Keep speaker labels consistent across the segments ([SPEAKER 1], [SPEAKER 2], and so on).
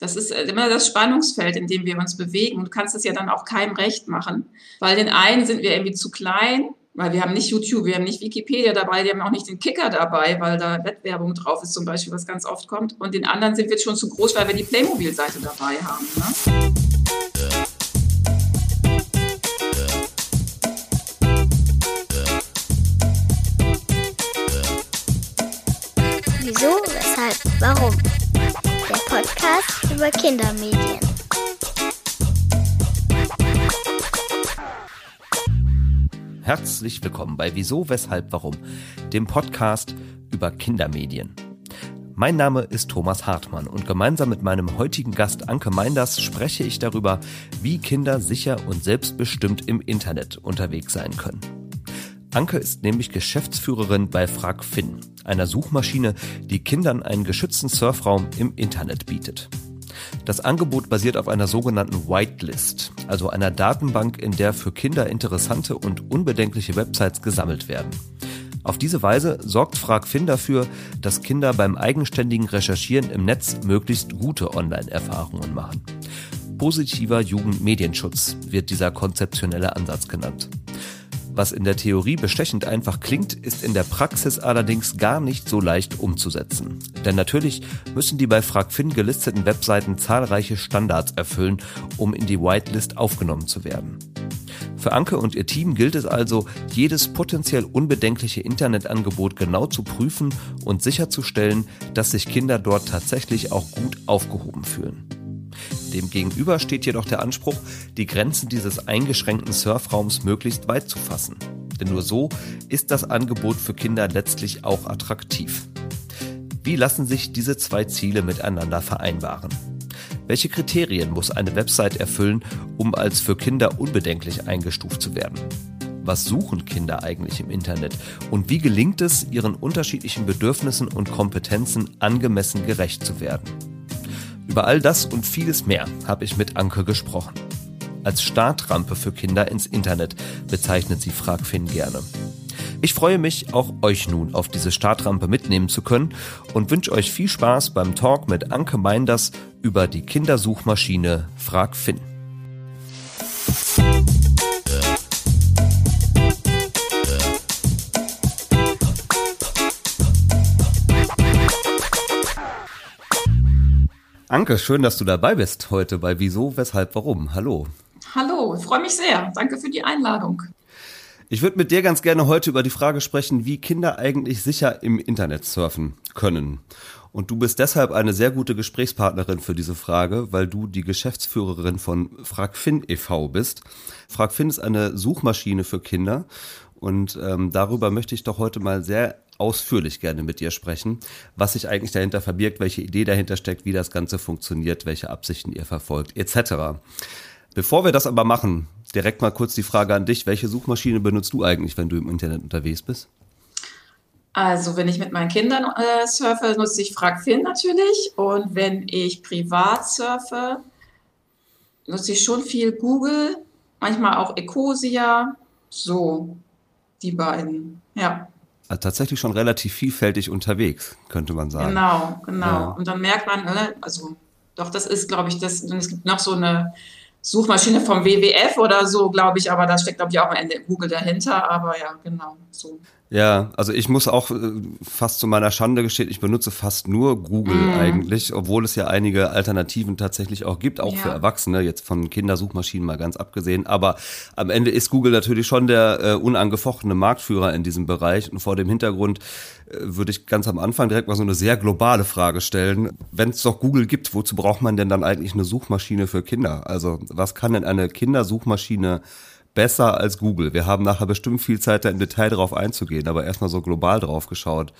[SPEAKER 1] Das ist äh, immer das Spannungsfeld, in dem wir uns bewegen. Du kannst es ja dann auch keinem recht machen, weil den einen sind wir irgendwie zu klein, weil wir haben nicht YouTube, wir haben nicht Wikipedia dabei, wir haben auch nicht den Kicker dabei, weil da Wettwerbung drauf ist zum Beispiel, was ganz oft kommt. Und den anderen sind wir schon zu groß, weil wir die Playmobil-Seite dabei haben. Ne?
[SPEAKER 2] Wieso, weshalb, warum? Podcast über Kindermedien.
[SPEAKER 3] Herzlich willkommen bei Wieso, Weshalb, Warum, dem Podcast über Kindermedien. Mein Name ist Thomas Hartmann und gemeinsam mit meinem heutigen Gast Anke Meinders spreche ich darüber, wie Kinder sicher und selbstbestimmt im Internet unterwegs sein können. Anke ist nämlich Geschäftsführerin bei FragFin, einer Suchmaschine, die Kindern einen geschützten Surfraum im Internet bietet. Das Angebot basiert auf einer sogenannten Whitelist, also einer Datenbank, in der für Kinder interessante und unbedenkliche Websites gesammelt werden. Auf diese Weise sorgt FragFin dafür, dass Kinder beim eigenständigen Recherchieren im Netz möglichst gute Online-Erfahrungen machen. Positiver Jugendmedienschutz wird dieser konzeptionelle Ansatz genannt. Was in der Theorie bestechend einfach klingt, ist in der Praxis allerdings gar nicht so leicht umzusetzen. Denn natürlich müssen die bei FragFin gelisteten Webseiten zahlreiche Standards erfüllen, um in die Whitelist aufgenommen zu werden. Für Anke und ihr Team gilt es also, jedes potenziell unbedenkliche Internetangebot genau zu prüfen und sicherzustellen, dass sich Kinder dort tatsächlich auch gut aufgehoben fühlen. Demgegenüber steht jedoch der Anspruch, die Grenzen dieses eingeschränkten Surfraums möglichst weit zu fassen. Denn nur so ist das Angebot für Kinder letztlich auch attraktiv. Wie lassen sich diese zwei Ziele miteinander vereinbaren? Welche Kriterien muss eine Website erfüllen, um als für Kinder unbedenklich eingestuft zu werden? Was suchen Kinder eigentlich im Internet? Und wie gelingt es, ihren unterschiedlichen Bedürfnissen und Kompetenzen angemessen gerecht zu werden? Über all das und vieles mehr habe ich mit Anke gesprochen. Als Startrampe für Kinder ins Internet bezeichnet sie FragFin gerne. Ich freue mich, auch euch nun auf diese Startrampe mitnehmen zu können und wünsche euch viel Spaß beim Talk mit Anke Meinders über die Kindersuchmaschine FragFin. Anke, schön, dass du dabei bist heute bei Wieso, Weshalb, Warum. Hallo.
[SPEAKER 1] Hallo, ich freue mich sehr. Danke für die Einladung.
[SPEAKER 3] Ich würde mit dir ganz gerne heute über die Frage sprechen, wie Kinder eigentlich sicher im Internet surfen können. Und du bist deshalb eine sehr gute Gesprächspartnerin für diese Frage, weil du die Geschäftsführerin von FragFin e.V. bist. FragFin ist eine Suchmaschine für Kinder und ähm, darüber möchte ich doch heute mal sehr ausführlich gerne mit dir sprechen, was sich eigentlich dahinter verbirgt, welche Idee dahinter steckt, wie das Ganze funktioniert, welche Absichten ihr verfolgt, etc. Bevor wir das aber machen, direkt mal kurz die Frage an dich, welche Suchmaschine benutzt du eigentlich, wenn du im Internet unterwegs bist?
[SPEAKER 1] Also wenn ich mit meinen Kindern äh, surfe, nutze ich FragFin natürlich und wenn ich privat surfe, nutze ich schon viel Google, manchmal auch Ecosia, so die beiden, ja
[SPEAKER 3] also tatsächlich schon relativ vielfältig unterwegs, könnte man sagen.
[SPEAKER 1] Genau, genau. Ja. Und dann merkt man, ne, also doch, das ist, glaube ich, das, es gibt noch so eine Suchmaschine vom WWF oder so, glaube ich, aber da steckt, glaube ich, auch am Ende Google dahinter, aber ja, genau, so.
[SPEAKER 3] Ja, also ich muss auch äh, fast zu meiner Schande gestehen, ich benutze fast nur Google mm. eigentlich, obwohl es ja einige Alternativen tatsächlich auch gibt, auch ja. für Erwachsene, jetzt von Kindersuchmaschinen mal ganz abgesehen. Aber am Ende ist Google natürlich schon der äh, unangefochtene Marktführer in diesem Bereich. Und vor dem Hintergrund äh, würde ich ganz am Anfang direkt mal so eine sehr globale Frage stellen. Wenn es doch Google gibt, wozu braucht man denn dann eigentlich eine Suchmaschine für Kinder? Also was kann denn eine Kindersuchmaschine besser als Google? Wir haben nachher bestimmt viel Zeit, da im Detail drauf einzugehen, aber erstmal so global drauf geschaut.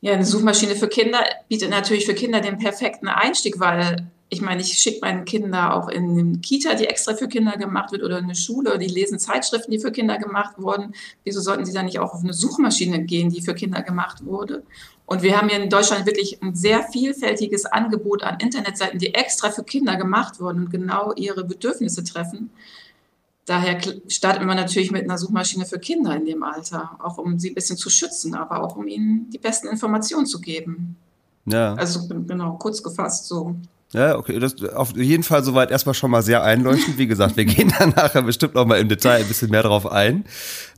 [SPEAKER 1] Ja, eine Suchmaschine für Kinder bietet natürlich für Kinder den perfekten Einstieg, weil ich meine, ich schicke meine Kinder auch in eine Kita, die extra für Kinder gemacht wird, oder in eine Schule, die lesen Zeitschriften, die für Kinder gemacht wurden. Wieso sollten sie dann nicht auch auf eine Suchmaschine gehen, die für Kinder gemacht wurde? Und wir haben hier in Deutschland wirklich ein sehr vielfältiges Angebot an Internetseiten, die extra für Kinder gemacht wurden und genau ihre Bedürfnisse treffen. Daher startet man natürlich mit einer Suchmaschine für Kinder in dem Alter, auch um sie ein bisschen zu schützen, aber auch um ihnen die besten Informationen zu geben. Ja. Also genau, kurz gefasst so.
[SPEAKER 3] Ja, okay, das auf jeden Fall soweit erstmal schon mal sehr einleuchtend. Wie gesagt, wir gehen dann nachher bestimmt noch mal im Detail ein bisschen mehr drauf ein.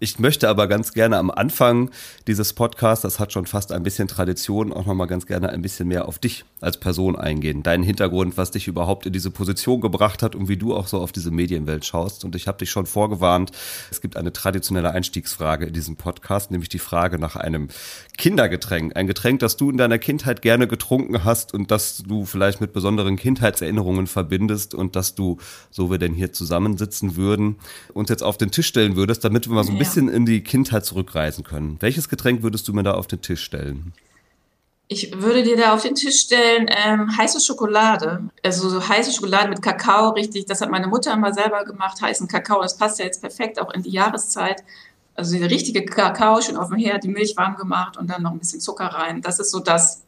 [SPEAKER 3] Ich möchte aber ganz gerne am Anfang dieses Podcasts, das hat schon fast ein bisschen Tradition, auch noch mal ganz gerne ein bisschen mehr auf dich als Person eingehen. Deinen Hintergrund, was dich überhaupt in diese Position gebracht hat und wie du auch so auf diese Medienwelt schaust. Und ich habe dich schon vorgewarnt, es gibt eine traditionelle Einstiegsfrage in diesem Podcast, nämlich die Frage nach einem Kindergetränk. Ein Getränk, das du in deiner Kindheit gerne getrunken hast und das du vielleicht mit besonderen besonderen Kindheitserinnerungen verbindest und dass du, so wir denn hier zusammensitzen würden, uns jetzt auf den Tisch stellen würdest, damit wir mal so ein ja. bisschen in die Kindheit zurückreisen können. Welches Getränk würdest du mir da auf den Tisch stellen?
[SPEAKER 1] Ich würde dir da auf den Tisch stellen ähm, heiße Schokolade. Also so heiße Schokolade mit Kakao, richtig. Das hat meine Mutter immer selber gemacht, heißen Kakao. Das passt ja jetzt perfekt auch in die Jahreszeit. Also die richtige Kakao, schön auf dem Herd, die Milch warm gemacht und dann noch ein bisschen Zucker rein. Das ist so das,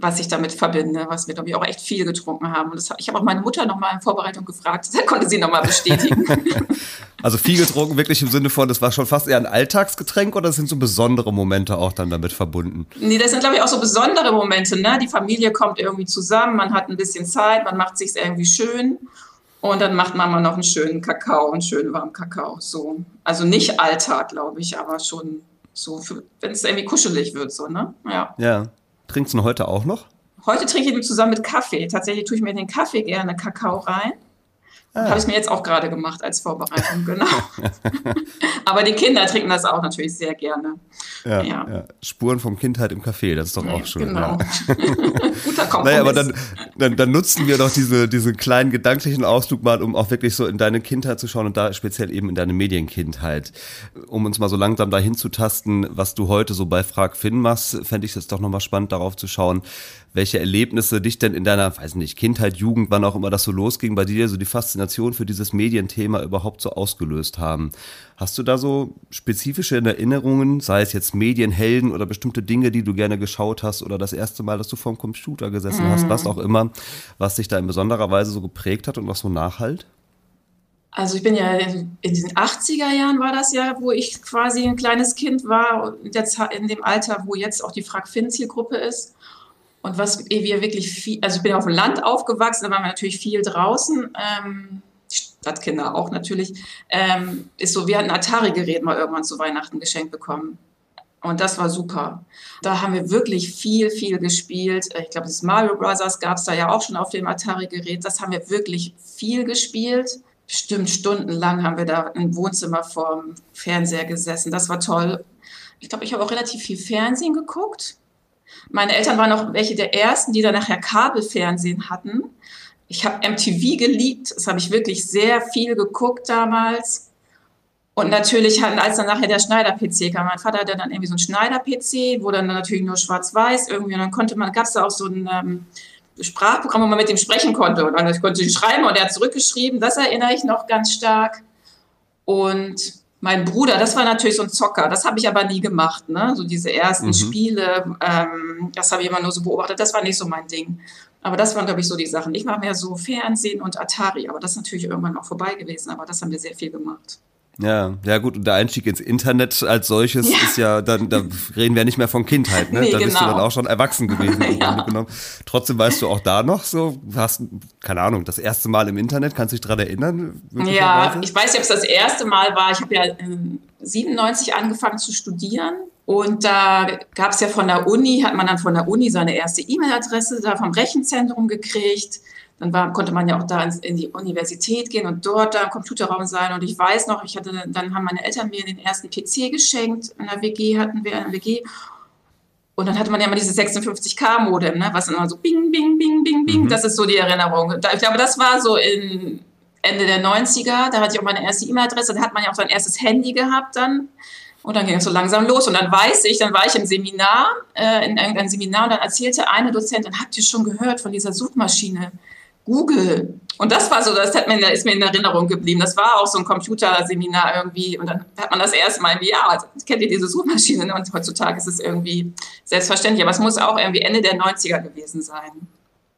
[SPEAKER 1] was ich damit verbinde, was wir, glaube ich, auch echt viel getrunken haben. Und das, ich habe auch meine Mutter nochmal in Vorbereitung gefragt, da konnte sie nochmal bestätigen.
[SPEAKER 3] also viel getrunken, wirklich im Sinne von, das war schon fast eher ein Alltagsgetränk oder sind so besondere Momente auch dann damit verbunden?
[SPEAKER 1] Nee, das sind, glaube ich, auch so besondere Momente. Ne? Die Familie kommt irgendwie zusammen, man hat ein bisschen Zeit, man macht sich irgendwie schön. Und dann macht Mama noch einen schönen Kakao, einen schönen warmen Kakao. So. Also nicht Alltag, glaube ich, aber schon so, wenn es irgendwie kuschelig wird, so, ne?
[SPEAKER 3] Ja. Ja. Trinkst du heute auch noch?
[SPEAKER 1] Heute trinke ich ihn zusammen mit Kaffee. Tatsächlich tue ich mir in den Kaffee gerne Kakao rein. Ah. Habe ich mir jetzt auch gerade gemacht als Vorbereitung, genau. Aber die Kinder trinken das auch natürlich sehr gerne.
[SPEAKER 3] Ja, ja. ja. Spuren vom Kindheit im Café, das ist doch auch schön. Genau.
[SPEAKER 1] Ja. Guter Kompromiss.
[SPEAKER 3] Naja, aber dann, dann, dann, nutzen wir doch diese, diesen kleinen gedanklichen Ausflug mal, um auch wirklich so in deine Kindheit zu schauen und da speziell eben in deine Medienkindheit. Um uns mal so langsam dahin zu tasten, was du heute so bei Frag Finn machst, fände ich es doch nochmal spannend, darauf zu schauen, welche Erlebnisse dich denn in deiner, weiß nicht, Kindheit, Jugend, wann auch immer das so losging, bei dir so die Faszination für dieses Medienthema überhaupt so ausgelöst haben. Hast du da so spezifische Erinnerungen, sei es jetzt Medienhelden oder bestimmte Dinge, die du gerne geschaut hast oder das erste Mal, dass du vor dem Computer gesessen mhm. hast, was auch immer, was dich da in besonderer Weise so geprägt hat und was so nachhalt?
[SPEAKER 1] Also ich bin ja in, in diesen 80er Jahren war das ja, wo ich quasi ein kleines Kind war, in, der, in dem Alter, wo jetzt auch die Frag-Fin-Zielgruppe ist. Und was wir wirklich viel, also ich bin auf dem Land aufgewachsen, da waren wir natürlich viel draußen, ähm, Stadtkinder auch natürlich, ähm, ist so, wir hatten Atari-Gerät mal irgendwann zu Weihnachten geschenkt bekommen. Und das war super. Da haben wir wirklich viel, viel gespielt. Ich glaube, das Mario Brothers gab es da ja auch schon auf dem Atari-Gerät. Das haben wir wirklich viel gespielt. Bestimmt stundenlang haben wir da im Wohnzimmer vorm Fernseher gesessen. Das war toll. Ich glaube, ich habe auch relativ viel Fernsehen geguckt. Meine Eltern waren auch welche der ersten, die dann nachher Kabelfernsehen hatten. Ich habe MTV geliebt, das habe ich wirklich sehr viel geguckt damals. Und natürlich, als dann nachher der Schneider-PC kam, mein Vater hatte dann irgendwie so einen Schneider-PC, wo dann natürlich nur schwarz-weiß irgendwie, und dann konnte man, gab es da auch so ein ähm, Sprachprogramm, wo man mit dem sprechen konnte. Und dann konnte ich schreiben und er hat zurückgeschrieben, das erinnere ich noch ganz stark. Und mein Bruder, das war natürlich so ein Zocker, das habe ich aber nie gemacht. Ne? So diese ersten mhm. Spiele, ähm, das habe ich immer nur so beobachtet, das war nicht so mein Ding. Aber das waren, glaube ich, so die Sachen. Ich mache mehr so Fernsehen und Atari, aber das ist natürlich irgendwann auch vorbei gewesen, aber das haben wir sehr viel gemacht.
[SPEAKER 3] Ja, ja gut, und der Einstieg ins Internet als solches ja. ist ja, dann, da reden wir nicht mehr von Kindheit, ne? Nee, da bist genau. du dann auch schon erwachsen gewesen. ja. Trotzdem weißt du auch da noch so, hast, keine Ahnung, das erste Mal im Internet, kannst du dich daran erinnern?
[SPEAKER 1] Ja, ich weiß nicht, ob es das erste Mal war. Ich habe ja 97 angefangen zu studieren und da gab es ja von der Uni, hat man dann von der Uni seine erste E-Mail-Adresse da vom Rechenzentrum gekriegt dann war, konnte man ja auch da in, in, die Universität gehen und dort da im Computerraum sein. Und ich weiß noch, ich hatte, dann haben meine Eltern mir den ersten PC geschenkt. In der WG hatten wir eine WG. Und dann hatte man ja immer dieses 56K-Modem, ne, was dann immer so bing, bing, bing, bing, bing. Mhm. Das ist so die Erinnerung. ich glaube, das war so in Ende der 90er. Da hatte ich auch meine erste E-Mail-Adresse. Da hat man ja auch sein erstes Handy gehabt dann. Und dann ging es so langsam los. Und dann weiß ich, dann war ich im Seminar, äh, in irgendeinem Seminar, und dann erzählte eine Dozentin, habt ihr schon gehört von dieser Suchmaschine? Google. Und das war so, das hat mir, ist mir in Erinnerung geblieben. Das war auch so ein Computerseminar irgendwie. Und dann hat man das erste Mal irgendwie, ja, kennt ihr diese Suchmaschine? Und heutzutage ist es irgendwie selbstverständlich. Aber es muss auch irgendwie Ende der 90er gewesen sein.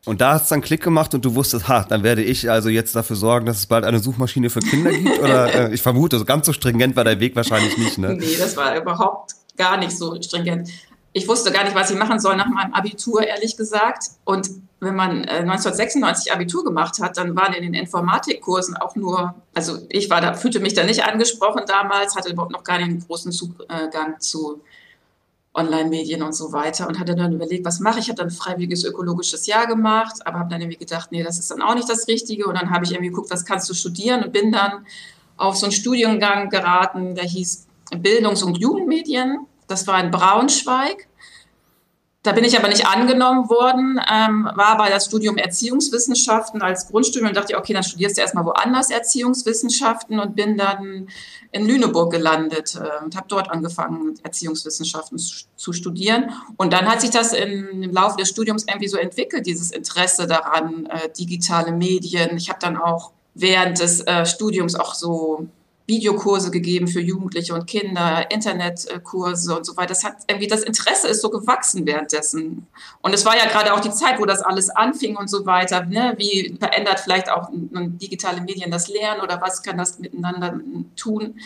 [SPEAKER 3] Und da hat es dann Klick gemacht und du wusstest, ha, dann werde ich also jetzt dafür sorgen, dass es bald eine Suchmaschine für Kinder gibt? Oder äh, ich vermute, so ganz so stringent war der Weg wahrscheinlich nicht, ne?
[SPEAKER 1] Nee, das war überhaupt gar nicht so stringent. Ich wusste gar nicht, was ich machen soll nach meinem Abitur, ehrlich gesagt. Und wenn man 1996 äh, Abitur gemacht hat, dann waren in den Informatikkursen auch nur, also ich war da, fühlte mich da nicht angesprochen damals, hatte überhaupt noch gar nicht einen großen Zugang zu Online-Medien und so weiter und hatte dann überlegt, was mache ich? Ich habe dann ein freiwilliges ökologisches Jahr gemacht, aber habe dann irgendwie gedacht, nee, das ist dann auch nicht das Richtige. Und dann habe ich irgendwie geguckt, was kannst du studieren und bin dann auf so einen Studiengang geraten, der hieß Bildungs- und Jugendmedien. Das war in Braunschweig. Da bin ich aber nicht angenommen worden, ähm, war bei das Studium Erziehungswissenschaften als Grundstudium und dachte, okay, dann studierst du erstmal woanders Erziehungswissenschaften und bin dann in Lüneburg gelandet äh, und habe dort angefangen, Erziehungswissenschaften zu studieren. Und dann hat sich das in, im Laufe des Studiums irgendwie so entwickelt, dieses Interesse daran, äh, digitale Medien. Ich habe dann auch während des äh, Studiums auch so Videokurse gegeben für Jugendliche und Kinder, Internetkurse und so weiter. Das hat irgendwie das Interesse ist so gewachsen währenddessen. Und es war ja gerade auch die Zeit, wo das alles anfing und so weiter. Ne? Wie verändert vielleicht auch digitale Medien das Lernen oder was kann das miteinander tun?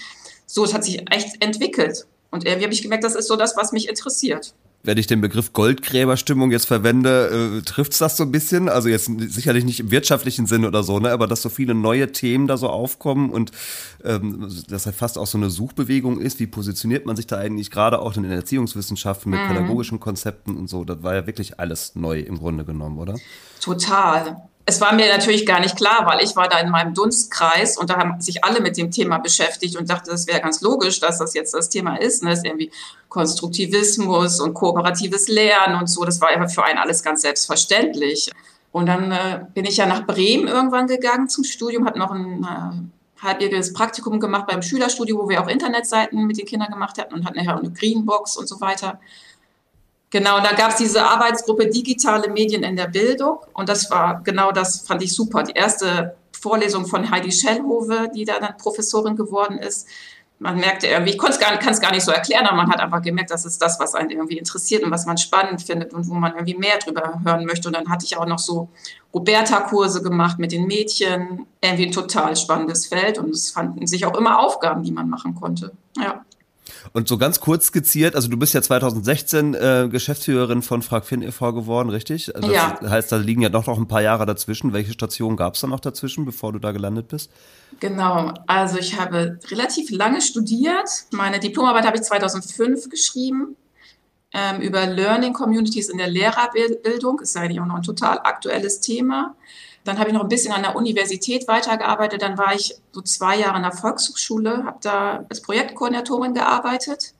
[SPEAKER 1] So, es hat sich echt entwickelt. Und irgendwie habe ich gemerkt, das ist so das, was mich interessiert
[SPEAKER 3] wenn ich den Begriff Goldgräberstimmung jetzt verwende, äh, trifft's das so ein bisschen? Also jetzt sicherlich nicht im wirtschaftlichen Sinne oder so, ne, aber dass so viele neue Themen da so aufkommen und ähm, dass halt fast auch so eine Suchbewegung ist. Wie positioniert man sich da eigentlich gerade auch in den Erziehungswissenschaften mit mhm. pädagogischen Konzepten und so? Das war ja wirklich alles neu im Grunde genommen, oder?
[SPEAKER 1] Total es war mir natürlich gar nicht klar, weil ich war da in meinem Dunstkreis und da haben sich alle mit dem Thema beschäftigt und dachte, das wäre ganz logisch, dass das jetzt das Thema ist. Ne? Das ist irgendwie Konstruktivismus und kooperatives Lernen und so. Das war ja für einen alles ganz selbstverständlich. Und dann äh, bin ich ja nach Bremen irgendwann gegangen zum Studium, habe noch ein äh, halbjähriges Praktikum gemacht beim Schülerstudio, wo wir auch Internetseiten mit den Kindern gemacht hatten und hatten nachher eine Greenbox und so weiter. Genau, da gab es diese Arbeitsgruppe Digitale Medien in der Bildung. Und das war genau das, fand ich super. Die erste Vorlesung von Heidi Schellhove, die da dann Professorin geworden ist. Man merkte irgendwie, ich kann es gar nicht so erklären, aber man hat einfach gemerkt, das ist das, was einen irgendwie interessiert und was man spannend findet und wo man irgendwie mehr drüber hören möchte. Und dann hatte ich auch noch so Roberta-Kurse gemacht mit den Mädchen. Irgendwie ein total spannendes Feld und es fanden sich auch immer Aufgaben, die man machen konnte. Ja.
[SPEAKER 3] Und so ganz kurz skizziert, also du bist ja 2016 äh, Geschäftsführerin von Fragfin e.V. geworden, richtig? Also das ja. heißt, da liegen ja doch noch ein paar Jahre dazwischen. Welche Stationen gab es da noch dazwischen, bevor du da gelandet bist?
[SPEAKER 1] Genau, also ich habe relativ lange studiert. Meine Diplomarbeit habe ich 2005 geschrieben ähm, über Learning Communities in der Lehrerbildung. Ist eigentlich auch noch ein total aktuelles Thema. Dann habe ich noch ein bisschen an der Universität weitergearbeitet. Dann war ich so zwei Jahre an der Volkshochschule, habe da als Projektkoordinatorin gearbeitet.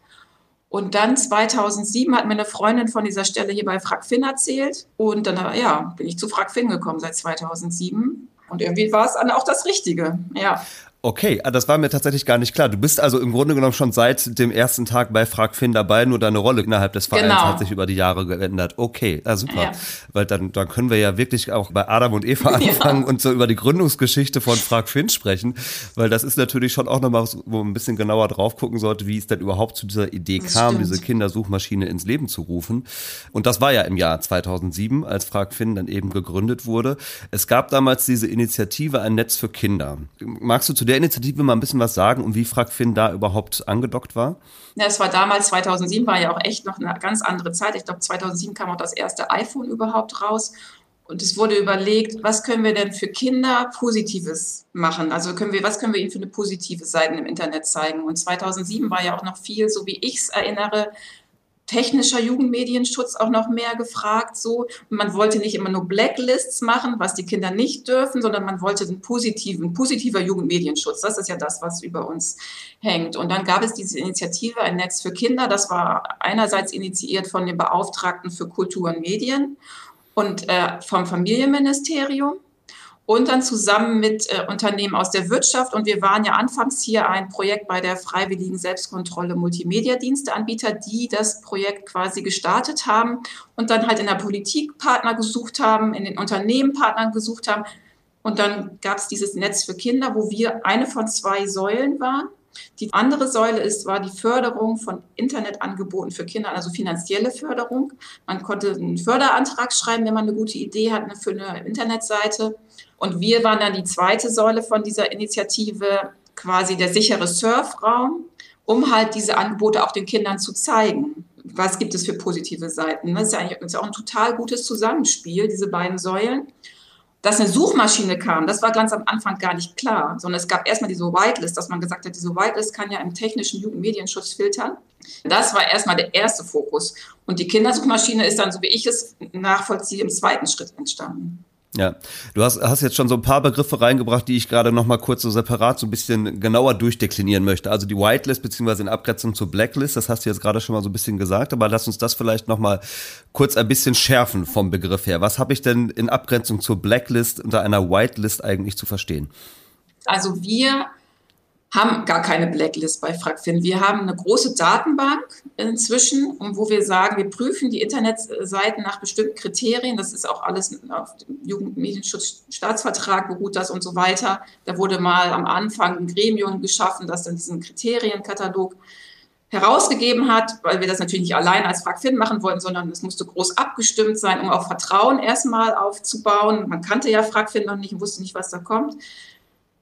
[SPEAKER 1] Und dann 2007 hat mir eine Freundin von dieser Stelle hier bei FragFin erzählt. Und dann ja, bin ich zu FragFin gekommen seit 2007. Und irgendwie war es dann auch das Richtige. Ja.
[SPEAKER 3] Okay, ah, das war mir tatsächlich gar nicht klar. Du bist also im Grunde genommen schon seit dem ersten Tag bei FragFin dabei, nur deine Rolle innerhalb des Vereins genau. hat sich über die Jahre geändert. Okay, ah, super. Ja. Weil dann, dann können wir ja wirklich auch bei Adam und Eva anfangen ja. und so über die Gründungsgeschichte von FragFin sprechen, weil das ist natürlich schon auch nochmal, wo man ein bisschen genauer drauf gucken sollte, wie es denn überhaupt zu dieser Idee das kam, stimmt. diese Kindersuchmaschine ins Leben zu rufen. Und das war ja im Jahr 2007, als FragFin dann eben gegründet wurde. Es gab damals diese Initiative Ein Netz für Kinder. Magst du zu der der Initiative mal ein bisschen was sagen und wie FragFin da überhaupt angedockt war?
[SPEAKER 1] Ja, es war damals, 2007 war ja auch echt noch eine ganz andere Zeit. Ich glaube, 2007 kam auch das erste iPhone überhaupt raus. Und es wurde überlegt, was können wir denn für Kinder Positives machen? Also können wir, was können wir ihnen für eine positive Seite im Internet zeigen? Und 2007 war ja auch noch viel, so wie ich es erinnere, technischer Jugendmedienschutz auch noch mehr gefragt. So, man wollte nicht immer nur Blacklists machen, was die Kinder nicht dürfen, sondern man wollte einen positiven, positiver Jugendmedienschutz. Das ist ja das, was über uns hängt. Und dann gab es diese Initiative Ein Netz für Kinder. Das war einerseits initiiert von dem Beauftragten für Kultur und Medien und äh, vom Familienministerium und dann zusammen mit äh, Unternehmen aus der Wirtschaft. Und wir waren ja anfangs hier ein Projekt bei der Freiwilligen Selbstkontrolle Multimedia-Diensteanbieter, die das Projekt quasi gestartet haben und dann halt in der Politik Partner gesucht haben, in den Unternehmen Partner gesucht haben. Und dann gab es dieses Netz für Kinder, wo wir eine von zwei Säulen waren. Die andere Säule ist, war die Förderung von Internetangeboten für Kinder, also finanzielle Förderung. Man konnte einen Förderantrag schreiben, wenn man eine gute Idee hat für eine Internetseite. Und wir waren dann die zweite Säule von dieser Initiative, quasi der sichere Surfraum, um halt diese Angebote auch den Kindern zu zeigen. was gibt es für positive Seiten. Das ist ja eigentlich ist auch ein total gutes Zusammenspiel, diese beiden Säulen. Dass eine Suchmaschine kam, das war ganz am Anfang gar nicht klar, sondern es gab erstmal diese Whitelist, dass man gesagt hat, diese Whitelist kann ja im technischen Jugendmedienschutz filtern. Das war erstmal der erste Fokus. Und die Kindersuchmaschine ist dann, so wie ich es nachvollziehe, im zweiten Schritt entstanden.
[SPEAKER 3] Ja, du hast, hast jetzt schon so ein paar Begriffe reingebracht, die ich gerade noch mal kurz so separat so ein bisschen genauer durchdeklinieren möchte. Also die Whitelist beziehungsweise in Abgrenzung zur Blacklist, das hast du jetzt gerade schon mal so ein bisschen gesagt, aber lass uns das vielleicht noch mal kurz ein bisschen schärfen vom Begriff her. Was habe ich denn in Abgrenzung zur Blacklist unter einer Whitelist eigentlich zu verstehen?
[SPEAKER 1] Also wir haben gar keine Blacklist bei FragFin. Wir haben eine große Datenbank inzwischen, wo wir sagen, wir prüfen die Internetseiten nach bestimmten Kriterien. Das ist auch alles auf dem Jugendmedienschutzstaatsvertrag beruht das und so weiter. Da wurde mal am Anfang ein Gremium geschaffen, das dann diesen Kriterienkatalog herausgegeben hat, weil wir das natürlich nicht allein als FragFin machen wollten, sondern es musste groß abgestimmt sein, um auch Vertrauen erstmal aufzubauen. Man kannte ja FragFin noch nicht und wusste nicht, was da kommt.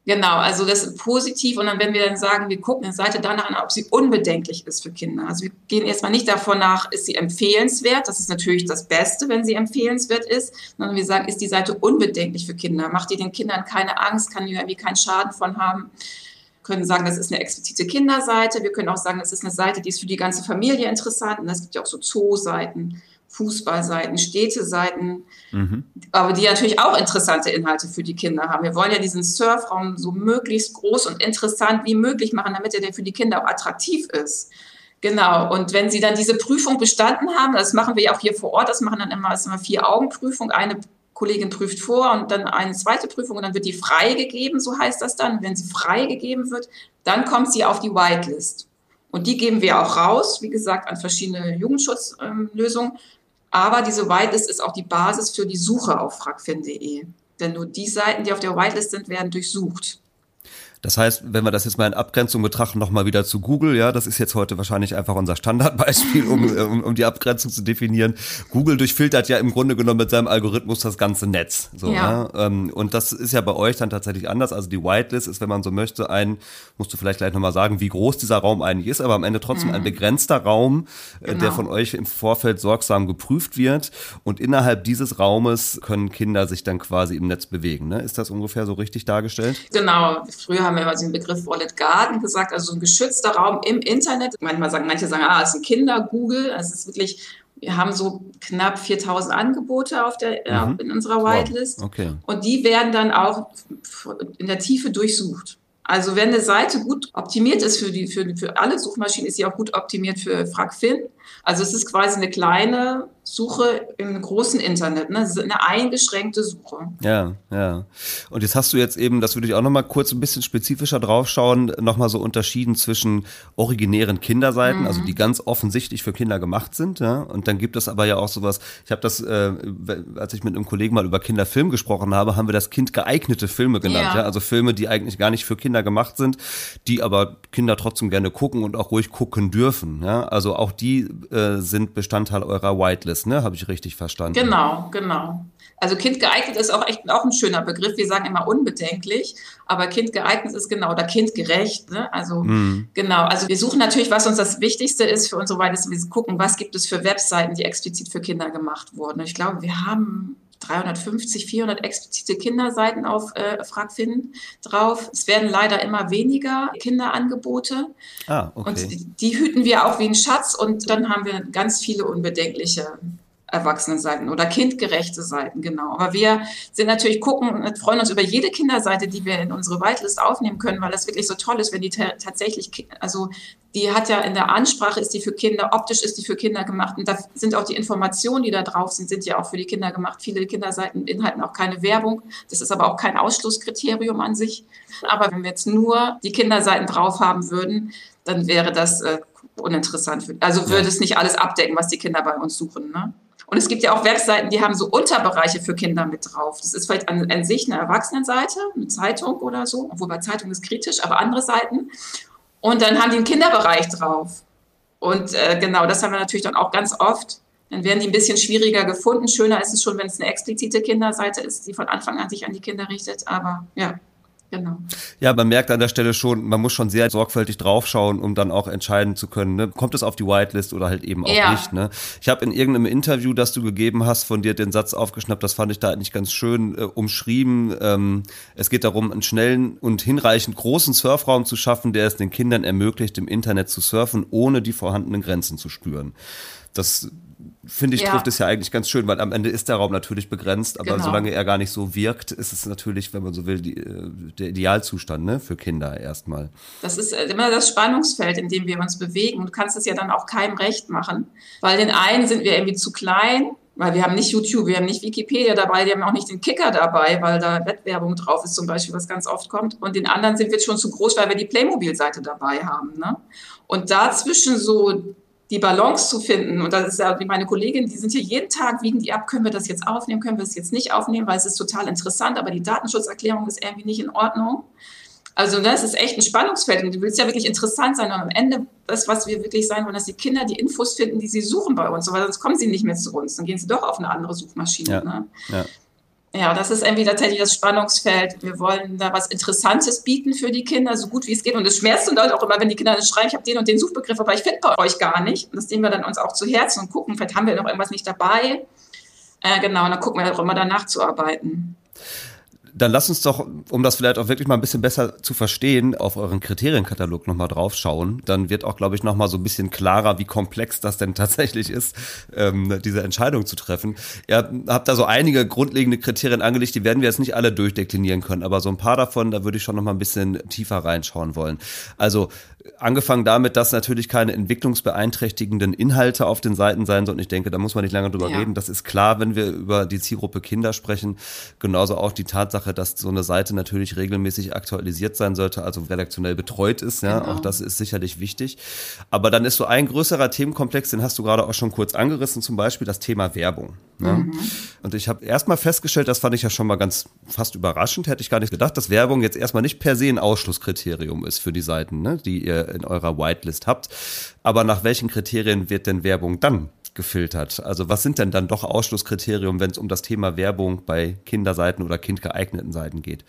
[SPEAKER 1] Genau, also das ist positiv. Und dann, wenn wir dann sagen, wir gucken eine Seite danach an, ob sie unbedenklich ist für Kinder. Also wir gehen erstmal nicht davon nach, ist sie empfehlenswert. Das ist natürlich das Beste, wenn sie empfehlenswert ist, sondern wir sagen, ist die Seite unbedenklich für Kinder? Macht die den Kindern keine Angst? Kann die irgendwie keinen Schaden von haben? Wir können sagen, das ist eine explizite Kinderseite. Wir können auch sagen, das ist eine Seite, die ist für die ganze Familie interessant. Und es gibt ja auch so Zoo-Seiten Fußballseiten, Städteseiten, mhm. aber die natürlich auch interessante Inhalte für die Kinder haben. Wir wollen ja diesen Surfraum so möglichst groß und interessant wie möglich machen, damit er für die Kinder auch attraktiv ist. Genau. Und wenn sie dann diese Prüfung bestanden haben, das machen wir ja auch hier vor Ort, das machen dann immer, ist immer vier Augenprüfung. Eine Kollegin prüft vor und dann eine zweite Prüfung und dann wird die freigegeben, so heißt das dann. Wenn sie freigegeben wird, dann kommt sie auf die Whitelist. Und die geben wir auch raus, wie gesagt, an verschiedene Jugendschutzlösungen. Aber diese Whitelist ist auch die Basis für die Suche auf fragfin.de. Denn nur die Seiten, die auf der Whitelist sind, werden durchsucht.
[SPEAKER 3] Das heißt, wenn wir das jetzt mal in Abgrenzung betrachten, nochmal wieder zu Google, ja, das ist jetzt heute wahrscheinlich einfach unser Standardbeispiel, um, um, um die Abgrenzung zu definieren. Google durchfiltert ja im Grunde genommen mit seinem Algorithmus das ganze Netz. So, ja. ja. Ähm, und das ist ja bei euch dann tatsächlich anders. Also die Whitelist ist, wenn man so möchte, ein, musst du vielleicht gleich nochmal sagen, wie groß dieser Raum eigentlich ist, aber am Ende trotzdem mhm. ein begrenzter Raum, äh, genau. der von euch im Vorfeld sorgsam geprüft wird. Und innerhalb dieses Raumes können Kinder sich dann quasi im Netz bewegen. Ne? Ist das ungefähr so richtig dargestellt?
[SPEAKER 1] Genau. Früher haben wir immer den Begriff Wallet Garden gesagt, also so ein geschützter Raum im Internet. Manchmal sagen, manche sagen, ah, es ist ein Kinder-Google. Es ist wirklich, wir haben so knapp 4000 Angebote auf der, äh, mhm. in unserer Whitelist. Wow. Okay. Und die werden dann auch in der Tiefe durchsucht. Also wenn eine Seite gut optimiert ist für, die, für, für alle Suchmaschinen, ist sie auch gut optimiert für FragFin. Also es ist quasi eine kleine Suche im großen Internet, ne? eine eingeschränkte Suche.
[SPEAKER 3] Ja, ja. Und jetzt hast du jetzt eben, das würde ich auch nochmal kurz ein bisschen spezifischer draufschauen, nochmal so unterschieden zwischen originären Kinderseiten, mhm. also die ganz offensichtlich für Kinder gemacht sind, ja. Und dann gibt es aber ja auch sowas, ich habe das, äh, als ich mit einem Kollegen mal über Kinderfilm gesprochen habe, haben wir das Kind geeignete Filme genannt, ja. ja. Also Filme, die eigentlich gar nicht für Kinder gemacht sind, die aber Kinder trotzdem gerne gucken und auch ruhig gucken dürfen, ja. Also auch die äh, sind Bestandteil eurer Whitelist, ne? Habe ich richtig verstanden?
[SPEAKER 1] Genau, genau. Also kindgeeignet ist auch echt auch ein schöner Begriff. Wir sagen immer unbedenklich, aber kindgeeignet ist genau oder kindgerecht. Ne? Also mhm. genau. Also wir suchen natürlich, was uns das Wichtigste ist für unsere Whitelist. Wir gucken, was gibt es für Webseiten, die explizit für Kinder gemacht wurden. Ich glaube, wir haben 350, 400 explizite Kinderseiten auf äh, Fragfinden drauf. Es werden leider immer weniger Kinderangebote. Ah, okay. Und die, die hüten wir auch wie ein Schatz und dann haben wir ganz viele unbedenkliche Erwachsenenseiten oder kindgerechte Seiten, genau. Aber wir sind natürlich gucken, freuen uns über jede Kinderseite, die wir in unsere Whitelist aufnehmen können, weil das wirklich so toll ist, wenn die tatsächlich, also die hat ja in der Ansprache ist die für Kinder, optisch ist die für Kinder gemacht und da sind auch die Informationen, die da drauf sind, sind ja auch für die Kinder gemacht. Viele Kinderseiten beinhalten auch keine Werbung. Das ist aber auch kein Ausschlusskriterium an sich. Aber wenn wir jetzt nur die Kinderseiten drauf haben würden, dann wäre das äh, uninteressant. Für, also würde es nicht alles abdecken, was die Kinder bei uns suchen. Ne? Und es gibt ja auch Webseiten, die haben so Unterbereiche für Kinder mit drauf. Das ist vielleicht an, an sich eine Erwachsenenseite, eine Zeitung oder so, obwohl bei Zeitung ist kritisch, aber andere Seiten. Und dann haben die einen Kinderbereich drauf. Und äh, genau, das haben wir natürlich dann auch ganz oft. Dann werden die ein bisschen schwieriger gefunden. Schöner ist es schon, wenn es eine explizite Kinderseite ist, die von Anfang an sich an die Kinder richtet. Aber ja, Genau.
[SPEAKER 3] Ja, man merkt an der Stelle schon, man muss schon sehr sorgfältig draufschauen, um dann auch entscheiden zu können, ne? kommt es auf die Whitelist oder halt eben auch ja. nicht. Ne? Ich habe in irgendeinem Interview, das du gegeben hast, von dir den Satz aufgeschnappt, das fand ich da eigentlich ganz schön äh, umschrieben. Ähm, es geht darum, einen schnellen und hinreichend großen Surfraum zu schaffen, der es den Kindern ermöglicht, im Internet zu surfen, ohne die vorhandenen Grenzen zu spüren. Das finde ich, ja. trifft es ja eigentlich ganz schön, weil am Ende ist der Raum natürlich begrenzt, aber genau. solange er gar nicht so wirkt, ist es natürlich, wenn man so will, die, äh, der Idealzustand ne, für Kinder erstmal.
[SPEAKER 1] Das ist äh, immer das Spannungsfeld, in dem wir uns bewegen. Du kannst es ja dann auch keinem recht machen, weil den einen sind wir irgendwie zu klein, weil wir haben nicht YouTube, wir haben nicht Wikipedia dabei, wir haben auch nicht den Kicker dabei, weil da Wettwerbung drauf ist zum Beispiel, was ganz oft kommt. Und den anderen sind wir schon zu groß, weil wir die Playmobil-Seite dabei haben. Ne? Und dazwischen so die Balance zu finden. Und das ist ja wie meine Kollegin, die sind hier jeden Tag, wiegen die ab, können wir das jetzt aufnehmen, können wir es jetzt nicht aufnehmen, weil es ist total interessant, aber die Datenschutzerklärung ist irgendwie nicht in Ordnung. Also das ist echt ein Spannungsfeld und du willst ja wirklich interessant sein und am Ende das, was wir wirklich sein wollen, dass die Kinder die Infos finden, die sie suchen bei uns, weil sonst kommen sie nicht mehr zu uns, dann gehen sie doch auf eine andere Suchmaschine. Ja. Ne? Ja. Ja, das ist irgendwie tatsächlich das Spannungsfeld. Wir wollen da was Interessantes bieten für die Kinder, so gut wie es geht. Und es schmerzt uns auch immer, wenn die Kinder schreiben, ich habe den und den Suchbegriff, aber ich finde bei euch gar nicht. Und das nehmen wir dann uns auch zu Herzen und gucken, vielleicht haben wir noch irgendwas nicht dabei. Äh, genau, und dann gucken wir auch immer danach zu arbeiten
[SPEAKER 3] dann lass uns doch, um das vielleicht auch wirklich mal ein bisschen besser zu verstehen, auf euren Kriterienkatalog nochmal drauf schauen. Dann wird auch, glaube ich, nochmal so ein bisschen klarer, wie komplex das denn tatsächlich ist, ähm, diese Entscheidung zu treffen. Ihr habt da so einige grundlegende Kriterien angelegt, die werden wir jetzt nicht alle durchdeklinieren können, aber so ein paar davon, da würde ich schon nochmal ein bisschen tiefer reinschauen wollen. Also angefangen damit, dass natürlich keine entwicklungsbeeinträchtigenden Inhalte auf den Seiten sein sollen. Ich denke, da muss man nicht lange drüber ja. reden. Das ist klar, wenn wir über die Zielgruppe Kinder sprechen. Genauso auch die Tatsache, dass so eine Seite natürlich regelmäßig aktualisiert sein sollte, also redaktionell betreut ist. Ja, genau. auch das ist sicherlich wichtig. Aber dann ist so ein größerer Themenkomplex, den hast du gerade auch schon kurz angerissen, zum Beispiel das Thema Werbung. Ja? Mhm. Und ich habe erstmal festgestellt, das fand ich ja schon mal ganz fast überraschend, hätte ich gar nicht gedacht, dass Werbung jetzt erstmal nicht per se ein Ausschlusskriterium ist für die Seiten, ne, die ihr in eurer Whitelist habt. Aber nach welchen Kriterien wird denn Werbung dann gefiltert? Also was sind denn dann doch Ausschlusskriterien, wenn es um das Thema Werbung bei Kinderseiten oder kindgeeigneten Seiten geht?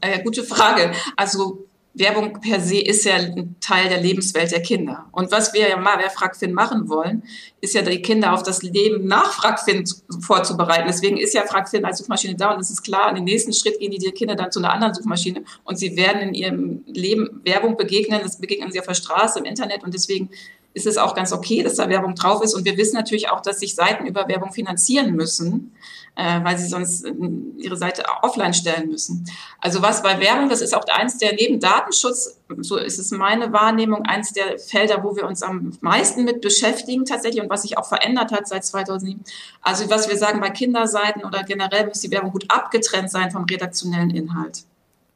[SPEAKER 1] Äh, gute Frage. Also Werbung per se ist ja ein Teil der Lebenswelt der Kinder. Und was wir ja mal, wer Fragfin machen wollen, ist ja die Kinder auf das Leben nach Fragfin vorzubereiten. Deswegen ist ja Fragfin als Suchmaschine da und es ist klar, in den nächsten Schritt gehen die Kinder dann zu einer anderen Suchmaschine und sie werden in ihrem Leben Werbung begegnen. Das begegnen sie auf der Straße, im Internet und deswegen ist es auch ganz okay, dass da Werbung drauf ist. Und wir wissen natürlich auch, dass sich Seiten über Werbung finanzieren müssen, äh, weil sie sonst äh, ihre Seite offline stellen müssen. Also was bei Werbung, das ist auch eins der neben Datenschutz, so ist es meine Wahrnehmung, eins der Felder, wo wir uns am meisten mit beschäftigen tatsächlich und was sich auch verändert hat seit 2007. Also was wir sagen bei Kinderseiten oder generell muss die Werbung gut abgetrennt sein vom redaktionellen Inhalt.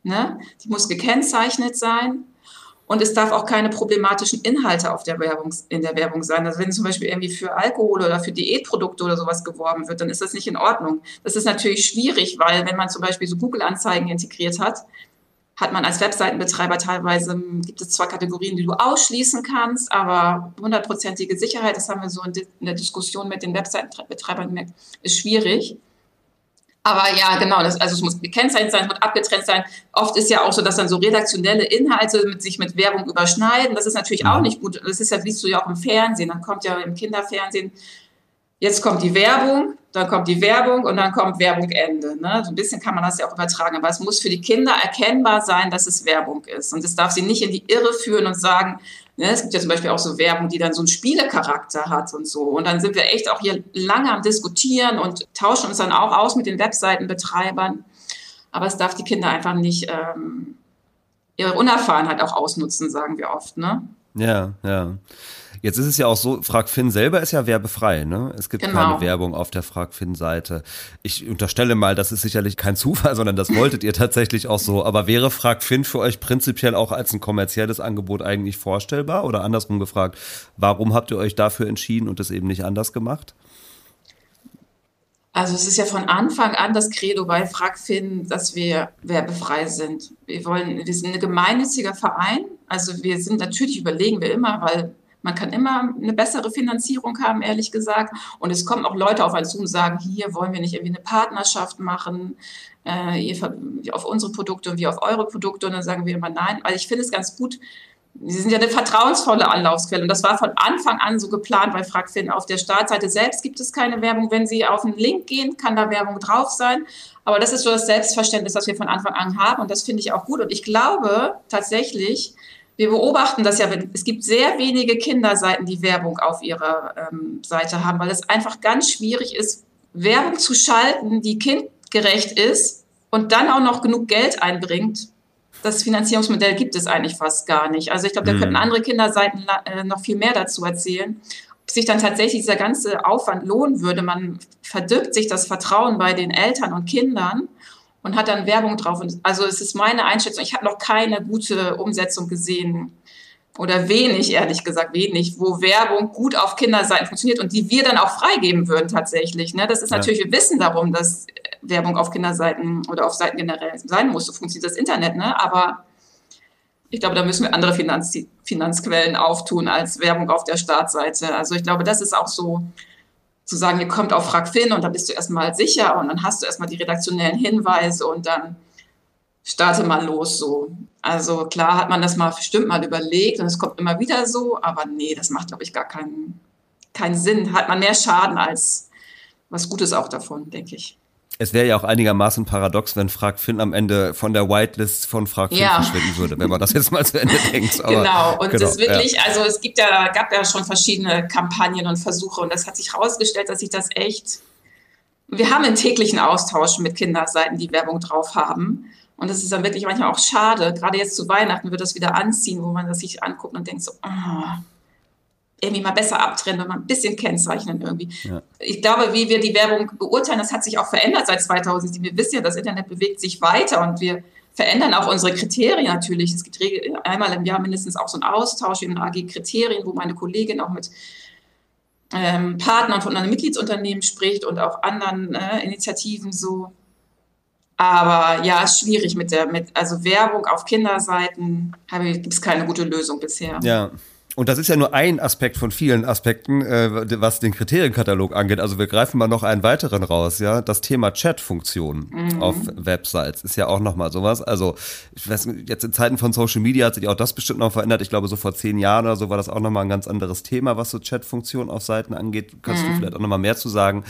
[SPEAKER 1] Ne? Die muss gekennzeichnet sein und es darf auch keine problematischen Inhalte auf der Werbung, in der Werbung sein. Also wenn zum Beispiel irgendwie für Alkohol oder für Diätprodukte oder sowas geworben wird, dann ist das nicht in Ordnung. Das ist natürlich schwierig, weil wenn man zum Beispiel so Google-Anzeigen integriert hat, hat man als Webseitenbetreiber teilweise, gibt es zwar Kategorien, die du ausschließen kannst, aber hundertprozentige Sicherheit, das haben wir so in der Diskussion mit den Webseitenbetreibern gemerkt, ist schwierig. Aber ja, genau, das, also es muss gekennzeichnet sein, es muss abgetrennt sein. Oft ist ja auch so, dass dann so redaktionelle Inhalte mit sich mit Werbung überschneiden. Das ist natürlich auch mhm. nicht gut. Das ist ja, siehst du ja auch im Fernsehen. Dann kommt ja im Kinderfernsehen, jetzt kommt die Werbung, dann kommt die Werbung und dann kommt Werbung Ende. Ne? So ein bisschen kann man das ja auch übertragen. Aber es muss für die Kinder erkennbar sein, dass es Werbung ist. Und es darf sie nicht in die Irre führen und sagen, Ne, es gibt ja zum Beispiel auch so Werbung, die dann so einen Spielecharakter hat und so. Und dann sind wir echt auch hier lange am Diskutieren und tauschen uns dann auch aus mit den Webseitenbetreibern. Aber es darf die Kinder einfach nicht ähm, ihre Unerfahrenheit auch ausnutzen, sagen wir oft. Ne?
[SPEAKER 3] Ja, ja. Jetzt ist es ja auch so, FragFin selber ist ja werbefrei, ne? Es gibt genau. keine Werbung auf der FragFin-Seite. Ich unterstelle mal, das ist sicherlich kein Zufall, sondern das wolltet ihr tatsächlich auch so. Aber wäre FragFin für euch prinzipiell auch als ein kommerzielles Angebot eigentlich vorstellbar? Oder andersrum gefragt, warum habt ihr euch dafür entschieden und es eben nicht anders gemacht?
[SPEAKER 1] Also es ist ja von Anfang an das Credo bei FragFin, dass wir werbefrei sind. Wir wollen, wir sind ein gemeinnütziger Verein. Also wir sind natürlich überlegen wir immer, weil man kann immer eine bessere Finanzierung haben, ehrlich gesagt. Und es kommen auch Leute auf einen zu und sagen, hier wollen wir nicht irgendwie eine Partnerschaft machen. äh, auf unsere Produkte und wir auf eure Produkte und dann sagen wir immer nein. Also ich finde es ganz gut, Sie sind ja eine vertrauensvolle Anlaufsquelle und das war von Anfang an so geplant bei Fragfin. Auf der Startseite selbst gibt es keine Werbung. Wenn Sie auf einen Link gehen, kann da Werbung drauf sein. Aber das ist so das Selbstverständnis, das wir von Anfang an haben und das finde ich auch gut. Und ich glaube tatsächlich, wir beobachten das ja, es gibt sehr wenige Kinderseiten, die Werbung auf ihrer ähm, Seite haben, weil es einfach ganz schwierig ist, Werbung zu schalten, die kindgerecht ist und dann auch noch genug Geld einbringt, das Finanzierungsmodell gibt es eigentlich fast gar nicht. Also ich glaube, da mhm. könnten andere Kinderseiten äh, noch viel mehr dazu erzählen. Ob sich dann tatsächlich dieser ganze Aufwand lohnen würde, man verdirbt sich das Vertrauen bei den Eltern und Kindern und hat dann Werbung drauf. Und also es ist meine Einschätzung, ich habe noch keine gute Umsetzung gesehen oder wenig, ehrlich gesagt, wenig, wo Werbung gut auf Kinderseiten funktioniert und die wir dann auch freigeben würden tatsächlich. Ne? Das ist natürlich, ja. wir wissen darum, dass Werbung auf Kinderseiten oder auf Seiten generell sein muss. So funktioniert das Internet, ne? Aber ich glaube, da müssen wir andere Finanz Finanzquellen auftun als Werbung auf der Startseite. Also ich glaube, das ist auch so zu sagen, ihr kommt auf Fragfin und da bist du erstmal sicher und dann hast du erstmal die redaktionellen Hinweise und dann starte mal los so. Also klar hat man das mal bestimmt mal überlegt und es kommt immer wieder so, aber nee, das macht, glaube ich, gar keinen, keinen Sinn. Hat man mehr Schaden als was Gutes auch davon, denke ich.
[SPEAKER 3] Es wäre ja auch einigermaßen paradox, wenn Frag Finn am Ende von der Whitelist von Frag Finn ja. verschwinden würde, wenn man das jetzt mal zu Ende denkt.
[SPEAKER 1] Aber, genau, und genau, das wirklich, ja. also es gibt ja, gab ja schon verschiedene Kampagnen und Versuche und das hat sich herausgestellt, dass sich das echt, wir haben einen täglichen Austausch mit Kinderseiten, die Werbung drauf haben. Und das ist dann wirklich manchmal auch schade. Gerade jetzt zu Weihnachten wird das wieder anziehen, wo man das sich anguckt und denkt so, oh, irgendwie mal besser abtrennen und mal ein bisschen kennzeichnen irgendwie. Ja. Ich glaube, wie wir die Werbung beurteilen, das hat sich auch verändert seit 2007. Wir wissen ja, das Internet bewegt sich weiter und wir verändern auch unsere Kriterien natürlich. Es gibt einmal im Jahr mindestens auch so einen Austausch in AG-Kriterien, wo meine Kollegin auch mit ähm, Partnern von einem Mitgliedsunternehmen spricht und auch anderen äh, Initiativen so. Aber ja, ist schwierig mit der, mit, also Werbung auf Kinderseiten gibt es keine gute Lösung bisher.
[SPEAKER 3] Ja. Und das ist ja nur ein Aspekt von vielen Aspekten, äh, was den Kriterienkatalog angeht. Also wir greifen mal noch einen weiteren raus, ja. Das Thema Chat-Funktion mhm. auf Websites ist ja auch nochmal sowas. Also ich weiß, jetzt in Zeiten von Social Media hat sich auch das bestimmt noch verändert. Ich glaube, so vor zehn Jahren oder so war das auch nochmal ein ganz anderes Thema, was so Chat-Funktion auf Seiten angeht. Kannst mhm. du vielleicht auch nochmal mehr zu sagen.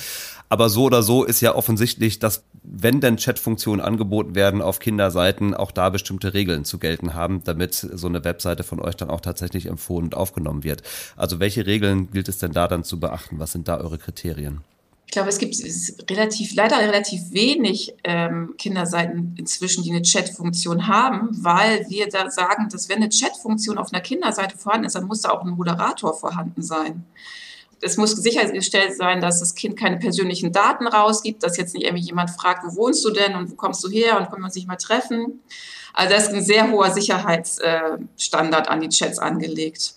[SPEAKER 3] Aber so oder so ist ja offensichtlich, dass wenn denn Chatfunktionen angeboten werden auf Kinderseiten, auch da bestimmte Regeln zu gelten haben, damit so eine Webseite von euch dann auch tatsächlich empfohlen und aufgenommen wird. Also welche Regeln gilt es denn da dann zu beachten? Was sind da eure Kriterien?
[SPEAKER 1] Ich glaube, es gibt relativ, leider relativ wenig ähm, Kinderseiten inzwischen, die eine Chatfunktion haben, weil wir da sagen, dass wenn eine Chatfunktion auf einer Kinderseite vorhanden ist, dann muss da auch ein Moderator vorhanden sein es muss sichergestellt sein, dass das Kind keine persönlichen Daten rausgibt, dass jetzt nicht irgendwie jemand fragt, wo wohnst du denn und wo kommst du her und können wir uns nicht mal treffen. Also das ist ein sehr hoher Sicherheitsstandard an die Chats angelegt.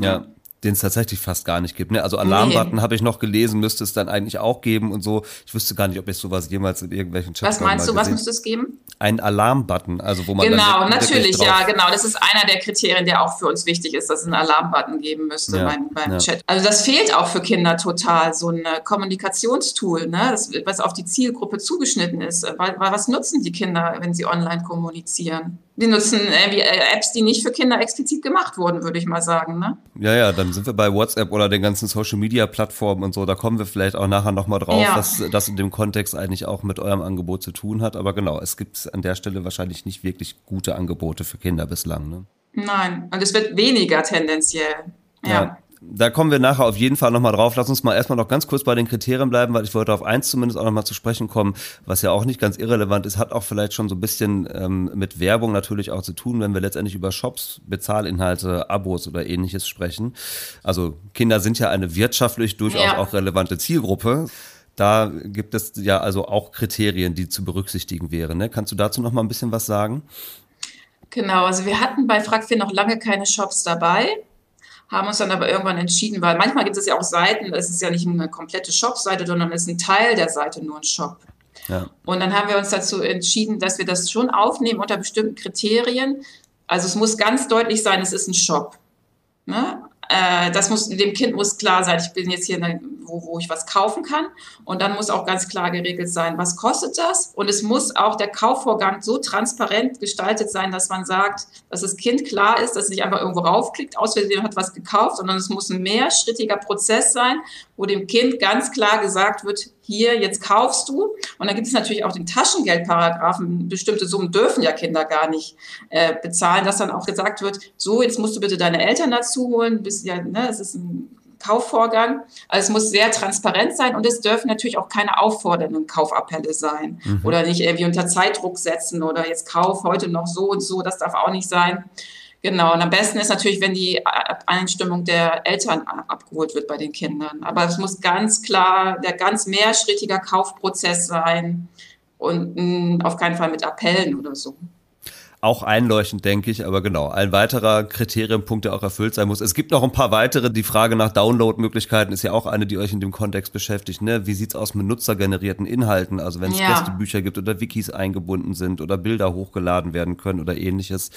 [SPEAKER 3] Ja, den es tatsächlich fast gar nicht gibt. Ne? Also Alarmbutton nee. habe ich noch gelesen, müsste es dann eigentlich auch geben und so. Ich wüsste gar nicht, ob ich sowas jemals in irgendwelchen
[SPEAKER 1] Chats Was meinst du, was müsste es geben?
[SPEAKER 3] Ein Alarmbutton, also wo man
[SPEAKER 1] Genau, natürlich, ja, genau. Das ist einer der Kriterien, der auch für uns wichtig ist, dass es einen Alarmbutton geben müsste ja, beim, beim ja. Chat. Also das fehlt auch für Kinder total, so ein Kommunikationstool, ne? das, was auf die Zielgruppe zugeschnitten ist. Was nutzen die Kinder, wenn sie online kommunizieren? Die nutzen äh, Apps, die nicht für Kinder explizit gemacht wurden, würde ich mal sagen. Ne?
[SPEAKER 3] Ja, ja, dann sind wir bei WhatsApp oder den ganzen Social Media Plattformen und so. Da kommen wir vielleicht auch nachher nochmal drauf, ja. was das in dem Kontext eigentlich auch mit eurem Angebot zu tun hat. Aber genau, es gibt an der Stelle wahrscheinlich nicht wirklich gute Angebote für Kinder bislang. Ne?
[SPEAKER 1] Nein, und es wird weniger tendenziell. ja. ja
[SPEAKER 3] da kommen wir nachher auf jeden Fall nochmal drauf. Lass uns mal erstmal noch ganz kurz bei den Kriterien bleiben, weil ich wollte auf eins zumindest auch nochmal zu sprechen kommen, was ja auch nicht ganz irrelevant ist, hat auch vielleicht schon so ein bisschen ähm, mit Werbung natürlich auch zu tun, wenn wir letztendlich über Shops, Bezahlinhalte, Abos oder ähnliches sprechen. Also Kinder sind ja eine wirtschaftlich durchaus ja. auch relevante Zielgruppe. Da gibt es ja also auch Kriterien, die zu berücksichtigen wären. Ne? Kannst du dazu noch mal ein bisschen was sagen?
[SPEAKER 1] Genau, also wir hatten bei Fragfin noch lange keine Shops dabei haben uns dann aber irgendwann entschieden, weil manchmal gibt es ja auch Seiten, es ist ja nicht eine komplette Shop-Seite, sondern es ist ein Teil der Seite nur ein Shop. Ja. Und dann haben wir uns dazu entschieden, dass wir das schon aufnehmen unter bestimmten Kriterien. Also es muss ganz deutlich sein, es ist ein Shop. Ne? Äh, das muss dem Kind muss klar sein. Ich bin jetzt hier, eine, wo, wo ich was kaufen kann. Und dann muss auch ganz klar geregelt sein, was kostet das? Und es muss auch der Kaufvorgang so transparent gestaltet sein, dass man sagt, dass das Kind klar ist, dass es nicht einfach irgendwo raufklickt, aus Versehen hat was gekauft, sondern es muss ein mehrschrittiger Prozess sein, wo dem Kind ganz klar gesagt wird, hier, jetzt kaufst du. Und dann gibt es natürlich auch den Taschengeldparagraphen. Bestimmte Summen dürfen ja Kinder gar nicht äh, bezahlen, dass dann auch gesagt wird, so, jetzt musst du bitte deine Eltern dazu holen. Bist ja, ne, es ist ein Kaufvorgang. Also es muss sehr transparent sein und es dürfen natürlich auch keine auffordernden Kaufappelle sein mhm. oder nicht irgendwie unter Zeitdruck setzen oder jetzt kauf heute noch so und so. Das darf auch nicht sein. Genau, und am besten ist natürlich, wenn die Einstimmung der Eltern abgeholt wird bei den Kindern. Aber es muss ganz klar der ganz mehrschrittiger Kaufprozess sein und mh, auf keinen Fall mit Appellen oder so
[SPEAKER 3] auch einleuchtend, denke ich. Aber genau, ein weiterer Kriterienpunkt, der auch erfüllt sein muss. Es gibt noch ein paar weitere. Die Frage nach Download-Möglichkeiten ist ja auch eine, die euch in dem Kontext beschäftigt. Ne? Wie sieht's aus mit nutzergenerierten Inhalten? Also wenn es ja. Gästebücher gibt oder Wikis eingebunden sind oder Bilder hochgeladen werden können oder ähnliches.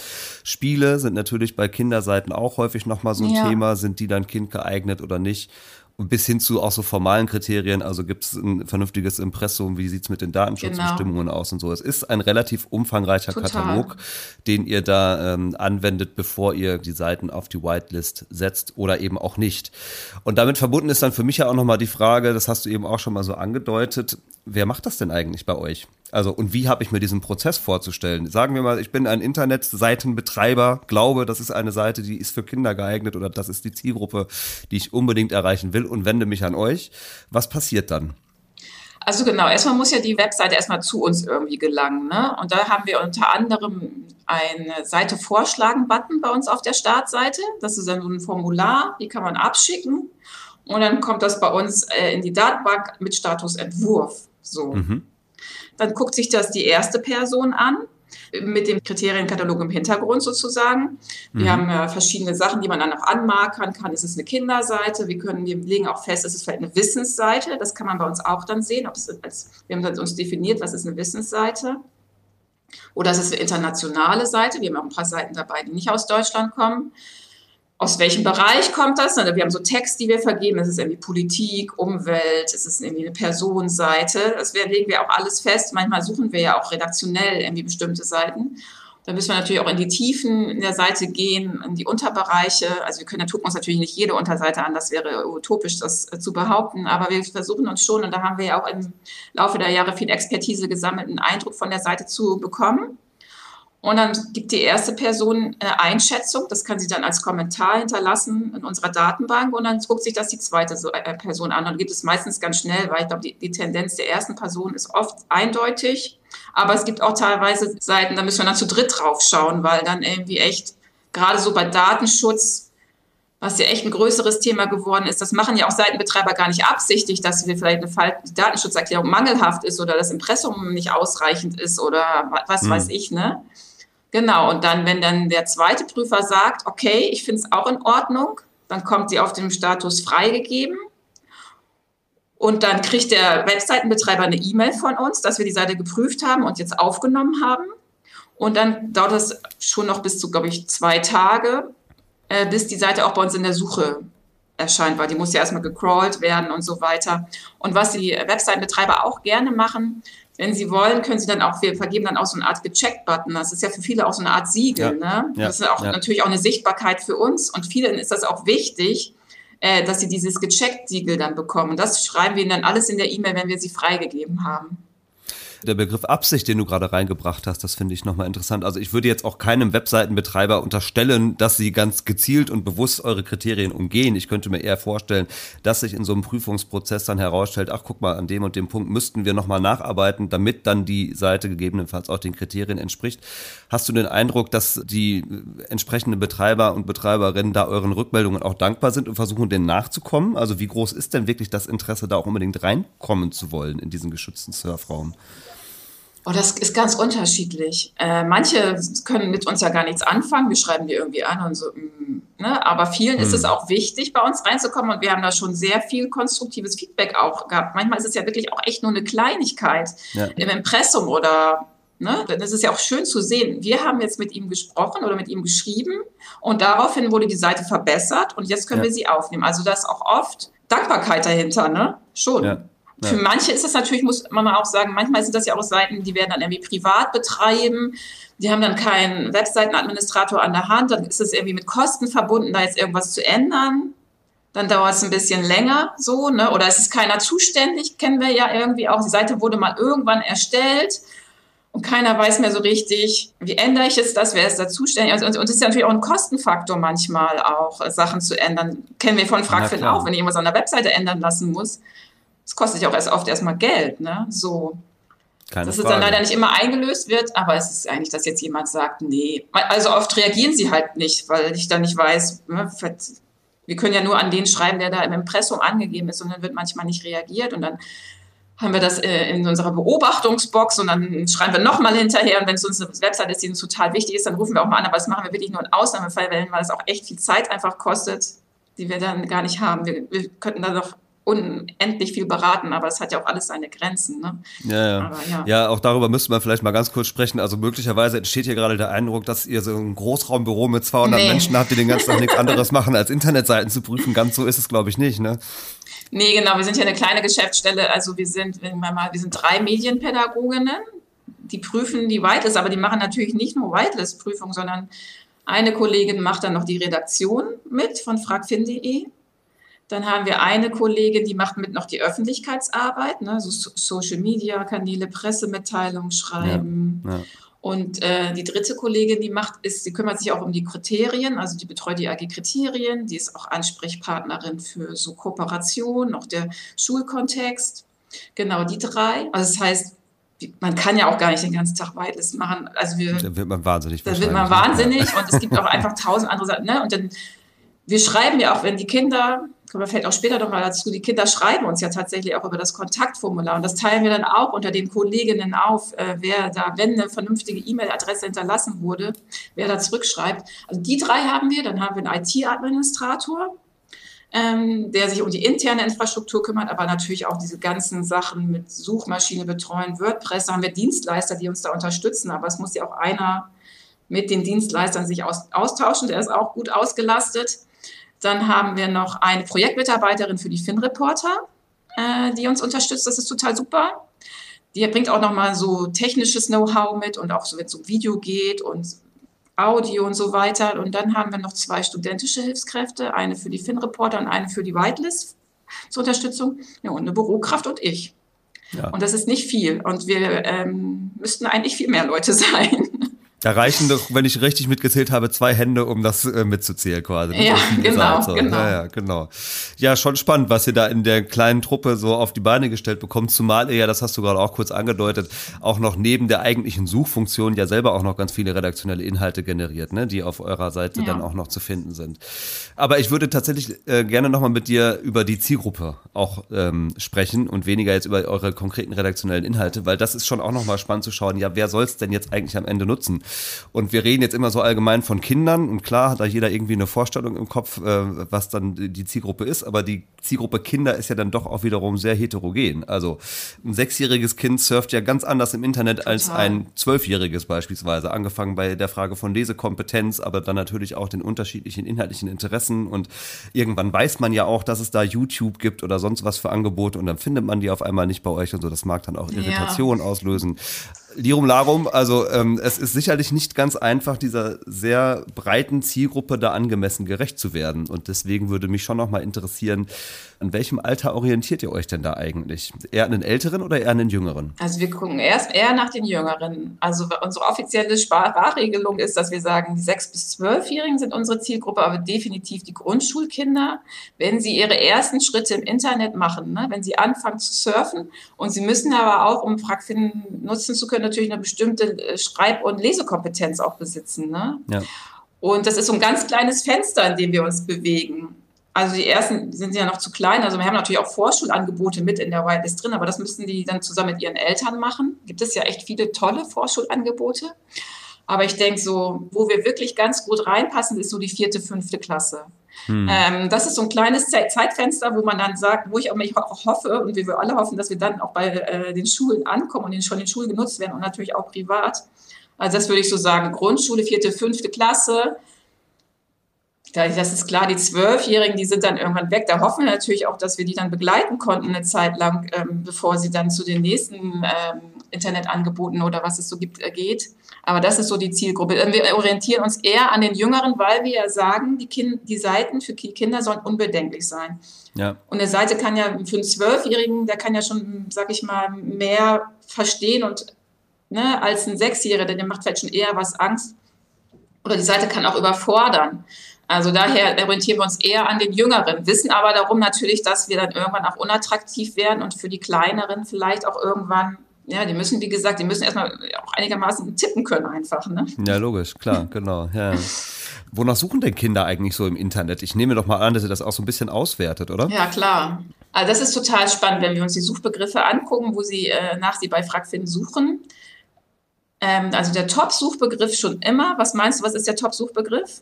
[SPEAKER 3] Spiele sind natürlich bei Kinderseiten auch häufig nochmal so ein ja. Thema. Sind die dann kindgeeignet oder nicht? Bis hin zu auch so formalen Kriterien, also gibt es ein vernünftiges Impressum, wie sieht's mit den Datenschutzbestimmungen genau. aus und so. Es ist ein relativ umfangreicher Total. Katalog, den ihr da ähm, anwendet, bevor ihr die Seiten auf die Whitelist setzt oder eben auch nicht. Und damit verbunden ist dann für mich ja auch nochmal die Frage, das hast du eben auch schon mal so angedeutet, wer macht das denn eigentlich bei euch? Also, und wie habe ich mir diesen Prozess vorzustellen? Sagen wir mal, ich bin ein Internetseitenbetreiber, glaube, das ist eine Seite, die ist für Kinder geeignet oder das ist die Zielgruppe, die ich unbedingt erreichen will und wende mich an euch. Was passiert dann?
[SPEAKER 1] Also genau, erstmal muss ja die Webseite erstmal zu uns irgendwie gelangen. Ne? Und da haben wir unter anderem eine Seite vorschlagen-Button bei uns auf der Startseite. Das ist dann so ein Formular, die kann man abschicken. Und dann kommt das bei uns äh, in die Datenbank mit Status Entwurf. So. Mhm. Dann guckt sich das die erste Person an mit dem Kriterienkatalog im Hintergrund sozusagen. Wir mhm. haben äh, verschiedene Sachen, die man dann auch anmarkern kann. Ist es eine Kinderseite? Wir können, wir legen auch fest, ist es vielleicht eine Wissensseite? Das kann man bei uns auch dann sehen. Ob es als, wir haben uns definiert, was ist eine Wissensseite? Oder ist es eine internationale Seite? Wir haben auch ein paar Seiten dabei, die nicht aus Deutschland kommen aus welchem Bereich kommt das? Wir haben so Text, die wir vergeben. Das ist irgendwie Politik, Umwelt, es ist irgendwie eine Personenseite. Das legen wir auch alles fest. Manchmal suchen wir ja auch redaktionell irgendwie bestimmte Seiten. Da müssen wir natürlich auch in die Tiefen in der Seite gehen, in die Unterbereiche. Also wir können, tut uns natürlich nicht jede Unterseite an, das wäre utopisch, das äh, zu behaupten. Aber wir versuchen uns schon, und da haben wir ja auch im Laufe der Jahre viel Expertise gesammelt, einen Eindruck von der Seite zu bekommen. Und dann gibt die erste Person eine Einschätzung, das kann sie dann als Kommentar hinterlassen in unserer Datenbank und dann guckt sich das die zweite äh, Person an. Und gibt es meistens ganz schnell, weil ich glaube, die, die Tendenz der ersten Person ist oft eindeutig. Aber es gibt auch teilweise Seiten, da müssen wir dann zu dritt drauf schauen, weil dann irgendwie echt, gerade so bei Datenschutz, was ja echt ein größeres Thema geworden ist, das machen ja auch Seitenbetreiber gar nicht absichtlich, dass wir vielleicht eine Fall, die Datenschutzerklärung mangelhaft ist oder das Impressum nicht ausreichend ist oder was hm. weiß ich, ne? Genau, und dann, wenn dann der zweite Prüfer sagt, okay, ich finde es auch in Ordnung, dann kommt sie auf dem Status freigegeben. Und dann kriegt der Webseitenbetreiber eine E-Mail von uns, dass wir die Seite geprüft haben und jetzt aufgenommen haben. Und dann dauert es schon noch bis zu, glaube ich, zwei Tage, äh, bis die Seite auch bei uns in der Suche erscheint, weil die muss ja erstmal gecrawlt werden und so weiter. Und was die Webseitenbetreiber auch gerne machen, wenn Sie wollen, können Sie dann auch, wir vergeben dann auch so eine Art Gecheckt-Button. Das ist ja für viele auch so eine Art Siegel. Ja. Ne? Das ist auch ja. natürlich auch eine Sichtbarkeit für uns. Und vielen ist das auch wichtig, äh, dass sie dieses Gecheckt-Siegel dann bekommen. Das schreiben wir ihnen dann alles in der E-Mail, wenn wir sie freigegeben haben
[SPEAKER 3] der Begriff Absicht, den du gerade reingebracht hast, das finde ich nochmal interessant. Also ich würde jetzt auch keinem Webseitenbetreiber unterstellen, dass sie ganz gezielt und bewusst eure Kriterien umgehen. Ich könnte mir eher vorstellen, dass sich in so einem Prüfungsprozess dann herausstellt, ach guck mal, an dem und dem Punkt müssten wir nochmal nacharbeiten, damit dann die Seite gegebenenfalls auch den Kriterien entspricht. Hast du den Eindruck, dass die entsprechenden Betreiber und Betreiberinnen da euren Rückmeldungen auch dankbar sind und versuchen, denen nachzukommen? Also wie groß ist denn wirklich das Interesse, da auch unbedingt reinkommen zu wollen in diesen geschützten Surfraum?
[SPEAKER 1] Oh, das ist ganz unterschiedlich. Äh, manche können mit uns ja gar nichts anfangen. Wir schreiben die irgendwie an und so. Mm, ne? Aber vielen mhm. ist es hm. auch wichtig, bei uns reinzukommen. Und wir haben da schon sehr viel konstruktives Feedback auch gehabt. Manchmal ist es ja wirklich auch echt nur eine Kleinigkeit ja. im Impressum oder Ne? Das ist ja auch schön zu sehen. Wir haben jetzt mit ihm gesprochen oder mit ihm geschrieben und daraufhin wurde die Seite verbessert und jetzt können ja. wir sie aufnehmen. Also das auch oft Dankbarkeit dahinter, ne? Schon. Ja. Ja. Für manche ist das natürlich, muss man auch sagen, manchmal sind das ja auch Seiten, die werden dann irgendwie privat betreiben. Die haben dann keinen Webseitenadministrator an der Hand. Dann ist es irgendwie mit Kosten verbunden, da jetzt irgendwas zu ändern. Dann dauert es ein bisschen länger so, ne? Oder es ist keiner zuständig, kennen wir ja irgendwie auch. Die Seite wurde mal irgendwann erstellt und keiner weiß mehr so richtig, wie ändere ich jetzt das, wer ist da zuständig? Also, und es ist ja natürlich auch ein Kostenfaktor manchmal auch, Sachen zu ändern. Kennen wir von Fragfin auch, wenn ich irgendwas an der Webseite ändern lassen muss. Das kostet ja auch erst oft erstmal Geld, ne? So. Keine dass Frage. es dann leider nicht immer eingelöst wird, aber es ist eigentlich, dass jetzt jemand sagt, nee. Also oft reagieren sie halt nicht, weil ich dann nicht weiß, ne, wir können ja nur an den schreiben, der da im Impressum angegeben ist und dann wird manchmal nicht reagiert und dann haben wir das äh, in unserer Beobachtungsbox und dann schreiben wir nochmal hinterher. Und wenn es uns eine Website ist, die uns total wichtig ist, dann rufen wir auch mal an. Aber das machen wir wirklich nur in Ausnahmefällen, weil es auch echt viel Zeit einfach kostet, die wir dann gar nicht haben. Wir, wir könnten da doch unendlich viel beraten, aber es hat ja auch alles seine Grenzen. Ne?
[SPEAKER 3] Ja, ja. Aber, ja. ja, auch darüber müsste man vielleicht mal ganz kurz sprechen. Also möglicherweise entsteht hier gerade der Eindruck, dass ihr so ein Großraumbüro mit 200 nee. Menschen habt, die den ganzen Tag nichts anderes machen, als Internetseiten zu prüfen. Ganz so ist es, glaube ich, nicht. Ne?
[SPEAKER 1] Nee, genau, wir sind ja eine kleine Geschäftsstelle. Also wir sind, wenn wir mal, wir sind drei Medienpädagoginnen, die prüfen die Whitelist, aber die machen natürlich nicht nur Whitelist-Prüfung, sondern eine Kollegin macht dann noch die Redaktion mit von fragfin.de. Dann haben wir eine Kollegin, die macht mit noch die Öffentlichkeitsarbeit, ne, so Social Media Kanäle, Pressemitteilungen schreiben. Ja, ja. Und äh, die dritte Kollegin, die macht, ist, sie kümmert sich auch um die Kriterien, also die betreut die AG-Kriterien, die ist auch Ansprechpartnerin für so Kooperation, auch der Schulkontext. Genau, die drei. Also das heißt, man kann ja auch gar nicht den ganzen Tag Whitelist machen. Also wir,
[SPEAKER 3] da wird man wahnsinnig.
[SPEAKER 1] Da wird man wahnsinnig und es gibt auch einfach tausend andere Sachen. Ne? Und dann, wir schreiben ja auch, wenn die Kinder kommen wir vielleicht auch später nochmal dazu, die Kinder schreiben uns ja tatsächlich auch über das Kontaktformular. Und das teilen wir dann auch unter den Kolleginnen auf, äh, wer da, wenn eine vernünftige E-Mail-Adresse hinterlassen wurde, wer da zurückschreibt. Also die drei haben wir, dann haben wir einen IT-Administrator, ähm, der sich um die interne Infrastruktur kümmert, aber natürlich auch diese ganzen Sachen mit Suchmaschine betreuen, WordPress, da haben wir Dienstleister, die uns da unterstützen, aber es muss ja auch einer mit den Dienstleistern sich aus, austauschen, der ist auch gut ausgelastet. Dann haben wir noch eine Projektmitarbeiterin für die FIN-Reporter, äh, die uns unterstützt. Das ist total super. Die bringt auch nochmal so technisches Know-how mit und auch so, wenn es um Video geht und Audio und so weiter. Und dann haben wir noch zwei studentische Hilfskräfte, eine für die FIN-Reporter und eine für die Whitelist zur Unterstützung. Ja, und eine Bürokraft und ich. Ja. Und das ist nicht viel. Und wir ähm, müssten eigentlich viel mehr Leute sein.
[SPEAKER 3] Da reichen doch, wenn ich richtig mitgezählt habe, zwei Hände, um das äh, mitzuzählen quasi.
[SPEAKER 1] Ja, genau,
[SPEAKER 3] so.
[SPEAKER 1] genau.
[SPEAKER 3] Ja, ja, genau. Ja, schon spannend, was ihr da in der kleinen Truppe so auf die Beine gestellt bekommt, zumal ihr ja, das hast du gerade auch kurz angedeutet, auch noch neben der eigentlichen Suchfunktion ja selber auch noch ganz viele redaktionelle Inhalte generiert, ne, die auf eurer Seite ja. dann auch noch zu finden sind. Aber ich würde tatsächlich äh, gerne nochmal mit dir über die Zielgruppe auch ähm, sprechen und weniger jetzt über eure konkreten redaktionellen Inhalte, weil das ist schon auch nochmal spannend zu schauen, ja, wer soll es denn jetzt eigentlich am Ende nutzen? Und wir reden jetzt immer so allgemein von Kindern und klar hat da jeder irgendwie eine Vorstellung im Kopf, äh, was dann die Zielgruppe ist, aber die Zielgruppe Kinder ist ja dann doch auch wiederum sehr heterogen. Also ein sechsjähriges Kind surft ja ganz anders im Internet Total. als ein zwölfjähriges beispielsweise, angefangen bei der Frage von Lesekompetenz, aber dann natürlich auch den unterschiedlichen inhaltlichen Interessen und irgendwann weiß man ja auch, dass es da YouTube gibt oder sonst was für Angebote und dann findet man die auf einmal nicht bei euch und so. Das mag dann auch Irritation ja. auslösen. Lirum Larum, also ähm, es ist sicherlich nicht ganz einfach, dieser sehr breiten Zielgruppe da angemessen gerecht zu werden. Und deswegen würde mich schon nochmal interessieren, an welchem Alter orientiert ihr euch denn da eigentlich? Eher an den Älteren oder eher an den Jüngeren?
[SPEAKER 1] Also wir gucken erst eher nach den Jüngeren. Also unsere offizielle Sprachregelung ist, dass wir sagen, die sechs bis zwölfjährigen sind unsere Zielgruppe, aber definitiv die Grundschulkinder, wenn sie ihre ersten Schritte im Internet machen, ne? wenn sie anfangen zu surfen und sie müssen aber auch, um Fragfinden nutzen zu können, natürlich eine bestimmte äh, Schreib- und Lesekompetenz auch besitzen. Ne? Ja. Und das ist so ein ganz kleines Fenster, in dem wir uns bewegen. Also die ersten sind ja noch zu klein. Also wir haben natürlich auch Vorschulangebote mit in der Whitelist drin, aber das müssen die dann zusammen mit ihren Eltern machen. Gibt es ja echt viele tolle Vorschulangebote. Aber ich denke so, wo wir wirklich ganz gut reinpassen, ist so die vierte, fünfte Klasse. Hm. Ähm, das ist so ein kleines Zeitfenster, wo man dann sagt, wo ich auch hoffe und wir alle hoffen, dass wir dann auch bei äh, den Schulen ankommen und schon in den Schulen genutzt werden und natürlich auch privat. Also das würde ich so sagen, Grundschule, vierte, fünfte Klasse, das ist klar, die Zwölfjährigen, die sind dann irgendwann weg. Da hoffen wir natürlich auch, dass wir die dann begleiten konnten eine Zeit lang, ähm, bevor sie dann zu den nächsten ähm, Internetangeboten oder was es so gibt, äh, geht. Aber das ist so die Zielgruppe. Ähm, wir orientieren uns eher an den Jüngeren, weil wir ja sagen, die, kind, die Seiten für Kinder sollen unbedenklich sein. Ja. Und eine Seite kann ja für einen Zwölfjährigen, der kann ja schon, sag ich mal, mehr verstehen und ne, als ein Sechsjähriger, der macht vielleicht schon eher was Angst. Oder die Seite kann auch überfordern. Also daher orientieren wir uns eher an den Jüngeren, wissen aber darum natürlich, dass wir dann irgendwann auch unattraktiv werden und für die Kleineren vielleicht auch irgendwann, ja, die müssen, wie gesagt, die müssen erstmal auch einigermaßen tippen können einfach. Ne?
[SPEAKER 3] Ja, logisch, klar, genau. Ja. Wonach suchen denn Kinder eigentlich so im Internet? Ich nehme doch mal an, dass ihr das auch so ein bisschen auswertet, oder?
[SPEAKER 1] Ja, klar. Also das ist total spannend, wenn wir uns die Suchbegriffe angucken, wo sie äh, nach sie bei Fragfin suchen. Ähm, also der Top-Suchbegriff schon immer. Was meinst du, was ist der Top-Suchbegriff?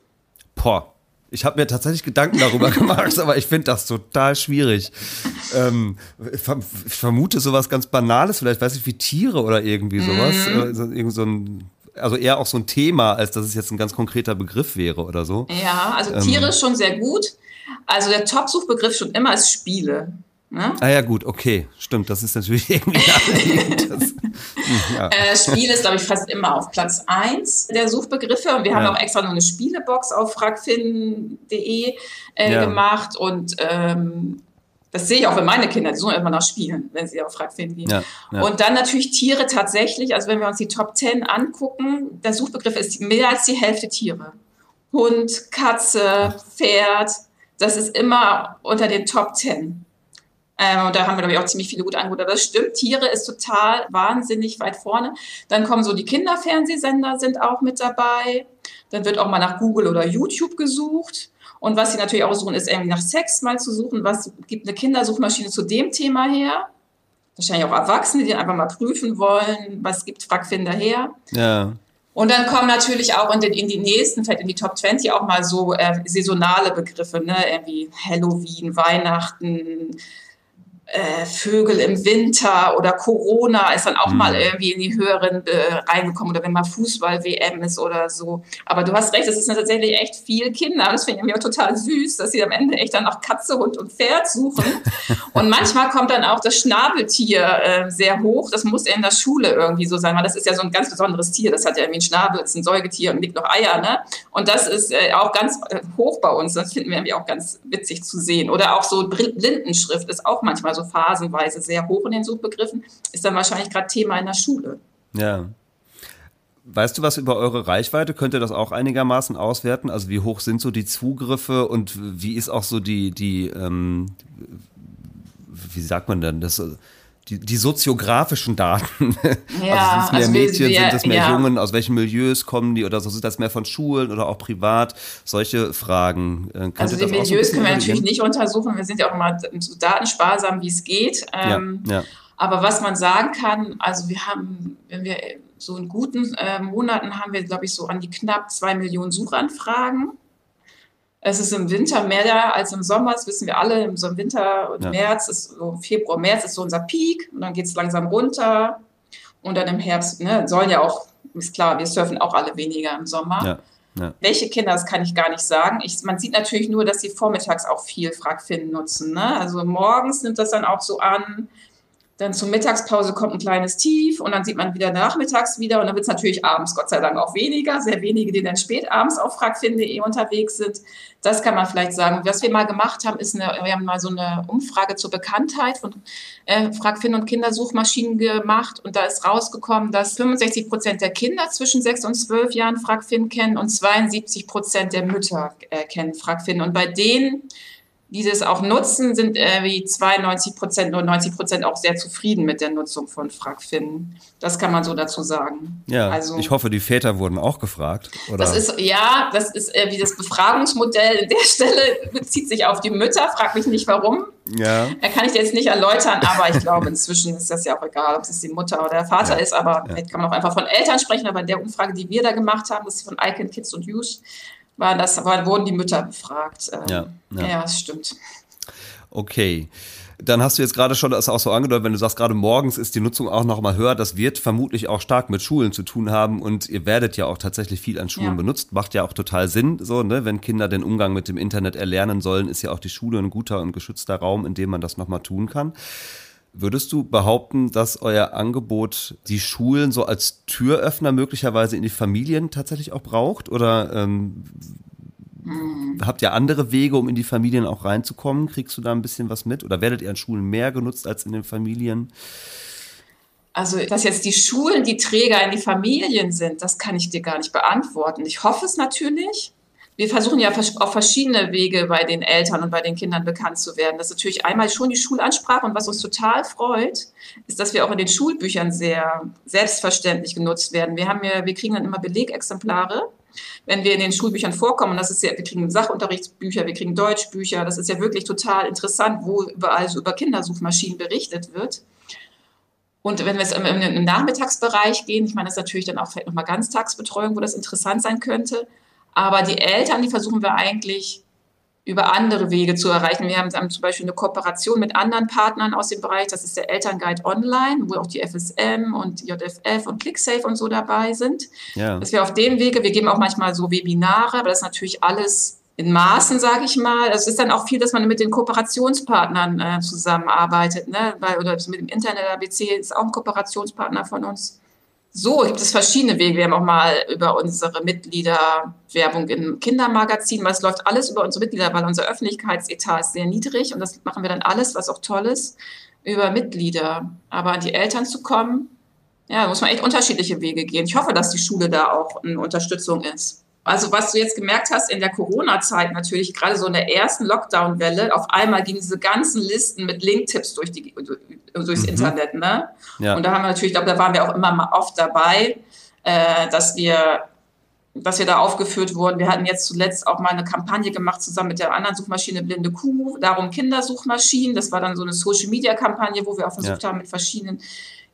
[SPEAKER 3] Boah, ich habe mir tatsächlich Gedanken darüber gemacht, aber ich finde das total schwierig. Ähm, ich vermute sowas ganz Banales, vielleicht weiß ich wie Tiere oder irgendwie sowas. Mhm. Äh, irgend so ein, also eher auch so ein Thema, als dass es jetzt ein ganz konkreter Begriff wäre oder so.
[SPEAKER 1] Ja, also Tiere ähm, ist schon sehr gut. Also der Top-Suchbegriff schon immer ist Spiele.
[SPEAKER 3] Ne? Ah ja, gut, okay, stimmt. Das ist natürlich irgendwie das,
[SPEAKER 1] ja. äh, Spiel ist, glaube ich, fast immer auf Platz 1 der Suchbegriffe. Und wir haben auch extra noch eine Spielebox auf fragfin.de äh, ja. gemacht. Und ähm, das sehe ich auch für meine Kinder, die suchen immer nach Spielen, wenn sie auf Fragfin gehen. Ja, ja. Und dann natürlich Tiere tatsächlich. Also wenn wir uns die Top 10 angucken, der Suchbegriff ist mehr als die Hälfte Tiere. Hund, Katze, Pferd, das ist immer unter den Top 10. Ähm, und da haben wir, glaube ich, auch ziemlich viele gute Angebote. Aber das stimmt, Tiere ist total wahnsinnig weit vorne. Dann kommen so die Kinderfernsehsender sind auch mit dabei. Dann wird auch mal nach Google oder YouTube gesucht. Und was sie natürlich auch suchen, ist irgendwie nach Sex mal zu suchen. Was gibt eine Kindersuchmaschine zu dem Thema her? Wahrscheinlich auch Erwachsene, die einfach mal prüfen wollen, was gibt Fragfinder her. Ja. Und dann kommen natürlich auch in, den, in die nächsten, vielleicht in die Top 20 auch mal so äh, saisonale Begriffe, ne? irgendwie Halloween, Weihnachten, äh, Vögel im Winter oder Corona ist dann auch mhm. mal irgendwie in die höheren äh, reingekommen oder wenn mal Fußball-WM ist oder so. Aber du hast recht, es ist tatsächlich echt viel Kinder. Das finde ich mir auch total süß, dass sie am Ende echt dann nach Katze, Hund und Pferd suchen. und manchmal kommt dann auch das Schnabeltier äh, sehr hoch. Das muss in der Schule irgendwie so sein, weil das ist ja so ein ganz besonderes Tier. Das hat ja irgendwie einen Schnabel, ist ein Säugetier und legt noch Eier. Ne? Und das ist äh, auch ganz äh, hoch bei uns. Das finden wir irgendwie auch ganz witzig zu sehen. Oder auch so Blindenschrift ist auch manchmal so phasenweise sehr hoch in den Suchbegriffen, ist dann wahrscheinlich gerade Thema in der Schule.
[SPEAKER 3] Ja. Weißt du was über eure Reichweite? Könnt ihr das auch einigermaßen auswerten? Also wie hoch sind so die Zugriffe und wie ist auch so die, die ähm, wie sagt man denn, das die, die soziografischen Daten. Ja, also sind es mehr also Mädchen, wir, sind es mehr ja. Jungen, aus welchen Milieus kommen die oder so, sind das mehr von Schulen oder auch privat? Solche Fragen.
[SPEAKER 1] Äh, also die Milieus so können wir natürlich nicht untersuchen. Wir sind ja auch immer so datensparsam, wie es geht. Ähm, ja, ja. Aber was man sagen kann, also wir haben, wenn wir so in guten äh, Monaten haben wir, glaube ich, so an die knapp zwei Millionen Suchanfragen. Es ist im Winter mehr da als im Sommer, das wissen wir alle. Im Winter und ja. März ist so Februar, März ist so unser Peak und dann geht es langsam runter. Und dann im Herbst, ne, sollen ja auch, ist klar, wir surfen auch alle weniger im Sommer. Ja. Ja. Welche Kinder, das kann ich gar nicht sagen. Ich, man sieht natürlich nur, dass sie vormittags auch viel Fragfinden nutzen. Ne? Also morgens nimmt das dann auch so an. Dann zur Mittagspause kommt ein kleines Tief und dann sieht man wieder nachmittags wieder und dann wird es natürlich abends Gott sei Dank auch weniger. Sehr wenige, die dann spät abends auf fragfin.de unterwegs sind. Das kann man vielleicht sagen. Was wir mal gemacht haben, ist eine, wir haben mal so eine Umfrage zur Bekanntheit von äh, Fragfin und Kindersuchmaschinen gemacht und da ist rausgekommen, dass 65 Prozent der Kinder zwischen 6 und 12 Jahren Fragfin kennen und 72 Prozent der Mütter äh, kennen Fragfin. Und bei denen die das auch nutzen, sind äh, wie 92 Prozent, nur 90 Prozent auch sehr zufrieden mit der Nutzung von Fragfin. Das kann man so dazu sagen.
[SPEAKER 3] Ja, also, ich hoffe, die Väter wurden auch gefragt. Oder?
[SPEAKER 1] Das ist, ja, das ist äh, wie das Befragungsmodell an der Stelle bezieht sich auf die Mütter. Frag mich nicht warum. Ja. Da kann ich dir jetzt nicht erläutern, aber ich glaube, inzwischen ist das ja auch egal, ob es die Mutter oder der Vater ja. ist. Aber ja. vielleicht kann man auch einfach von Eltern sprechen. Aber in der Umfrage, die wir da gemacht haben, das ist von Icon Kids und Youth, war das, war, wurden die Mütter befragt. Ähm, ja, ja. ja, das stimmt.
[SPEAKER 3] Okay. Dann hast du jetzt gerade schon das auch so angedeutet, wenn du sagst, gerade morgens ist die Nutzung auch noch mal höher. Das wird vermutlich auch stark mit Schulen zu tun haben und ihr werdet ja auch tatsächlich viel an Schulen ja. benutzt. Macht ja auch total Sinn, so, ne? Wenn Kinder den Umgang mit dem Internet erlernen sollen, ist ja auch die Schule ein guter und geschützter Raum, in dem man das noch mal tun kann. Würdest du behaupten, dass euer Angebot die Schulen so als Türöffner möglicherweise in die Familien tatsächlich auch braucht? Oder ähm, mhm. habt ihr andere Wege, um in die Familien auch reinzukommen? Kriegst du da ein bisschen was mit? Oder werdet ihr an Schulen mehr genutzt als in den Familien?
[SPEAKER 1] Also, dass jetzt die Schulen die Träger in die Familien sind, das kann ich dir gar nicht beantworten. Ich hoffe es natürlich wir versuchen ja auf verschiedene Wege bei den Eltern und bei den Kindern bekannt zu werden. Das ist natürlich einmal schon die Schulansprache und was uns total freut, ist, dass wir auch in den Schulbüchern sehr selbstverständlich genutzt werden. Wir haben ja, wir kriegen dann immer Belegexemplare, wenn wir in den Schulbüchern vorkommen. Das ist ja, wir kriegen Sachunterrichtsbücher, wir kriegen Deutschbücher. Das ist ja wirklich total interessant, wo überall so über Kindersuchmaschinen berichtet wird. Und wenn wir im, im Nachmittagsbereich gehen, ich meine, das ist natürlich dann auch vielleicht nochmal Ganztagsbetreuung, wo das interessant sein könnte. Aber die Eltern, die versuchen wir eigentlich über andere Wege zu erreichen. Wir haben zum Beispiel eine Kooperation mit anderen Partnern aus dem Bereich. Das ist der Elternguide Online, wo auch die FSM und JFF und ClickSafe und so dabei sind. Ja. Dass wir auf dem Wege, wir geben auch manchmal so Webinare, aber das ist natürlich alles in Maßen, sage ich mal. Es ist dann auch viel, dass man mit den Kooperationspartnern äh, zusammenarbeitet. Ne? Weil, oder mit dem Internet ABC ist auch ein Kooperationspartner von uns. So gibt es verschiedene Wege. Wir haben auch mal über unsere Mitglieder Werbung im Kindermagazin, weil es läuft alles über unsere Mitglieder, weil unser Öffentlichkeitsetat ist sehr niedrig und das machen wir dann alles, was auch toll ist, über Mitglieder. Aber an die Eltern zu kommen, ja, muss man echt unterschiedliche Wege gehen. Ich hoffe, dass die Schule da auch eine Unterstützung ist. Also was du jetzt gemerkt hast in der Corona-Zeit natürlich, gerade so in der ersten Lockdown-Welle, auf einmal gingen diese ganzen Listen mit Link-Tipps durch die, durchs mhm. Internet. Ne? Ja. Und da haben wir natürlich, ich glaube, da waren wir auch immer mal oft dabei, äh, dass wir dass wir da aufgeführt wurden. Wir hatten jetzt zuletzt auch mal eine Kampagne gemacht zusammen mit der anderen Suchmaschine Blinde Kuh, darum Kindersuchmaschinen. Das war dann so eine Social-Media-Kampagne, wo wir auch versucht ja. haben, mit verschiedenen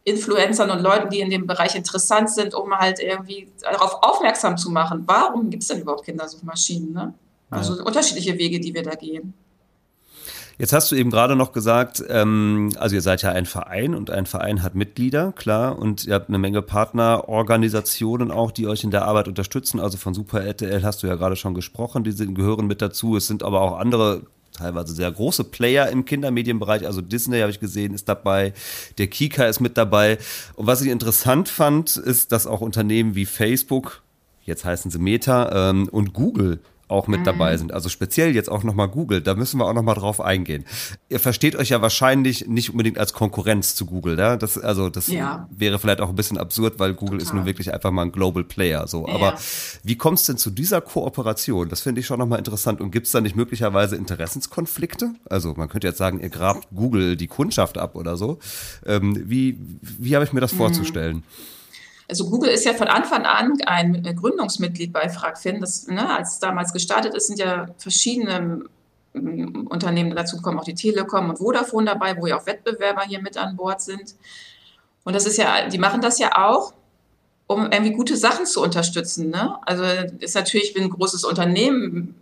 [SPEAKER 1] Influencern und Leuten, die in dem Bereich interessant sind, um halt irgendwie darauf aufmerksam zu machen. Warum gibt es denn überhaupt Kindersuchmaschinen? Ne? Also ja. unterschiedliche Wege, die wir da gehen.
[SPEAKER 3] Jetzt hast du eben gerade noch gesagt, ähm, also ihr seid ja ein Verein und ein Verein hat Mitglieder, klar, und ihr habt eine Menge Partnerorganisationen auch, die euch in der Arbeit unterstützen. Also von Super RTL hast du ja gerade schon gesprochen, die sind, gehören mit dazu. Es sind aber auch andere teilweise sehr große Player im Kindermedienbereich. Also Disney habe ich gesehen, ist dabei, der Kika ist mit dabei. Und was ich interessant fand, ist, dass auch Unternehmen wie Facebook, jetzt heißen sie Meta, ähm, und Google auch mit mhm. dabei sind. Also speziell jetzt auch nochmal Google, da müssen wir auch nochmal drauf eingehen. Ihr versteht euch ja wahrscheinlich nicht unbedingt als Konkurrenz zu Google, ja? Das, also das ja. wäre vielleicht auch ein bisschen absurd, weil Google Total. ist nun wirklich einfach mal ein Global Player. So. Ja. Aber wie kommt es denn zu dieser Kooperation? Das finde ich schon nochmal interessant. Und gibt es da nicht möglicherweise Interessenskonflikte? Also man könnte jetzt sagen, ihr grabt Google die Kundschaft ab oder so. Ähm, wie wie habe ich mir das mhm. vorzustellen?
[SPEAKER 1] Also Google ist ja von Anfang an ein Gründungsmitglied bei FragFin. Das, ne, als es damals gestartet ist, sind ja verschiedene Unternehmen dazu gekommen, auch die Telekom und Vodafone dabei, wo ja auch Wettbewerber hier mit an Bord sind. Und das ist ja, die machen das ja auch, um irgendwie gute Sachen zu unterstützen. Ne? Also ist natürlich, wenn ein großes Unternehmen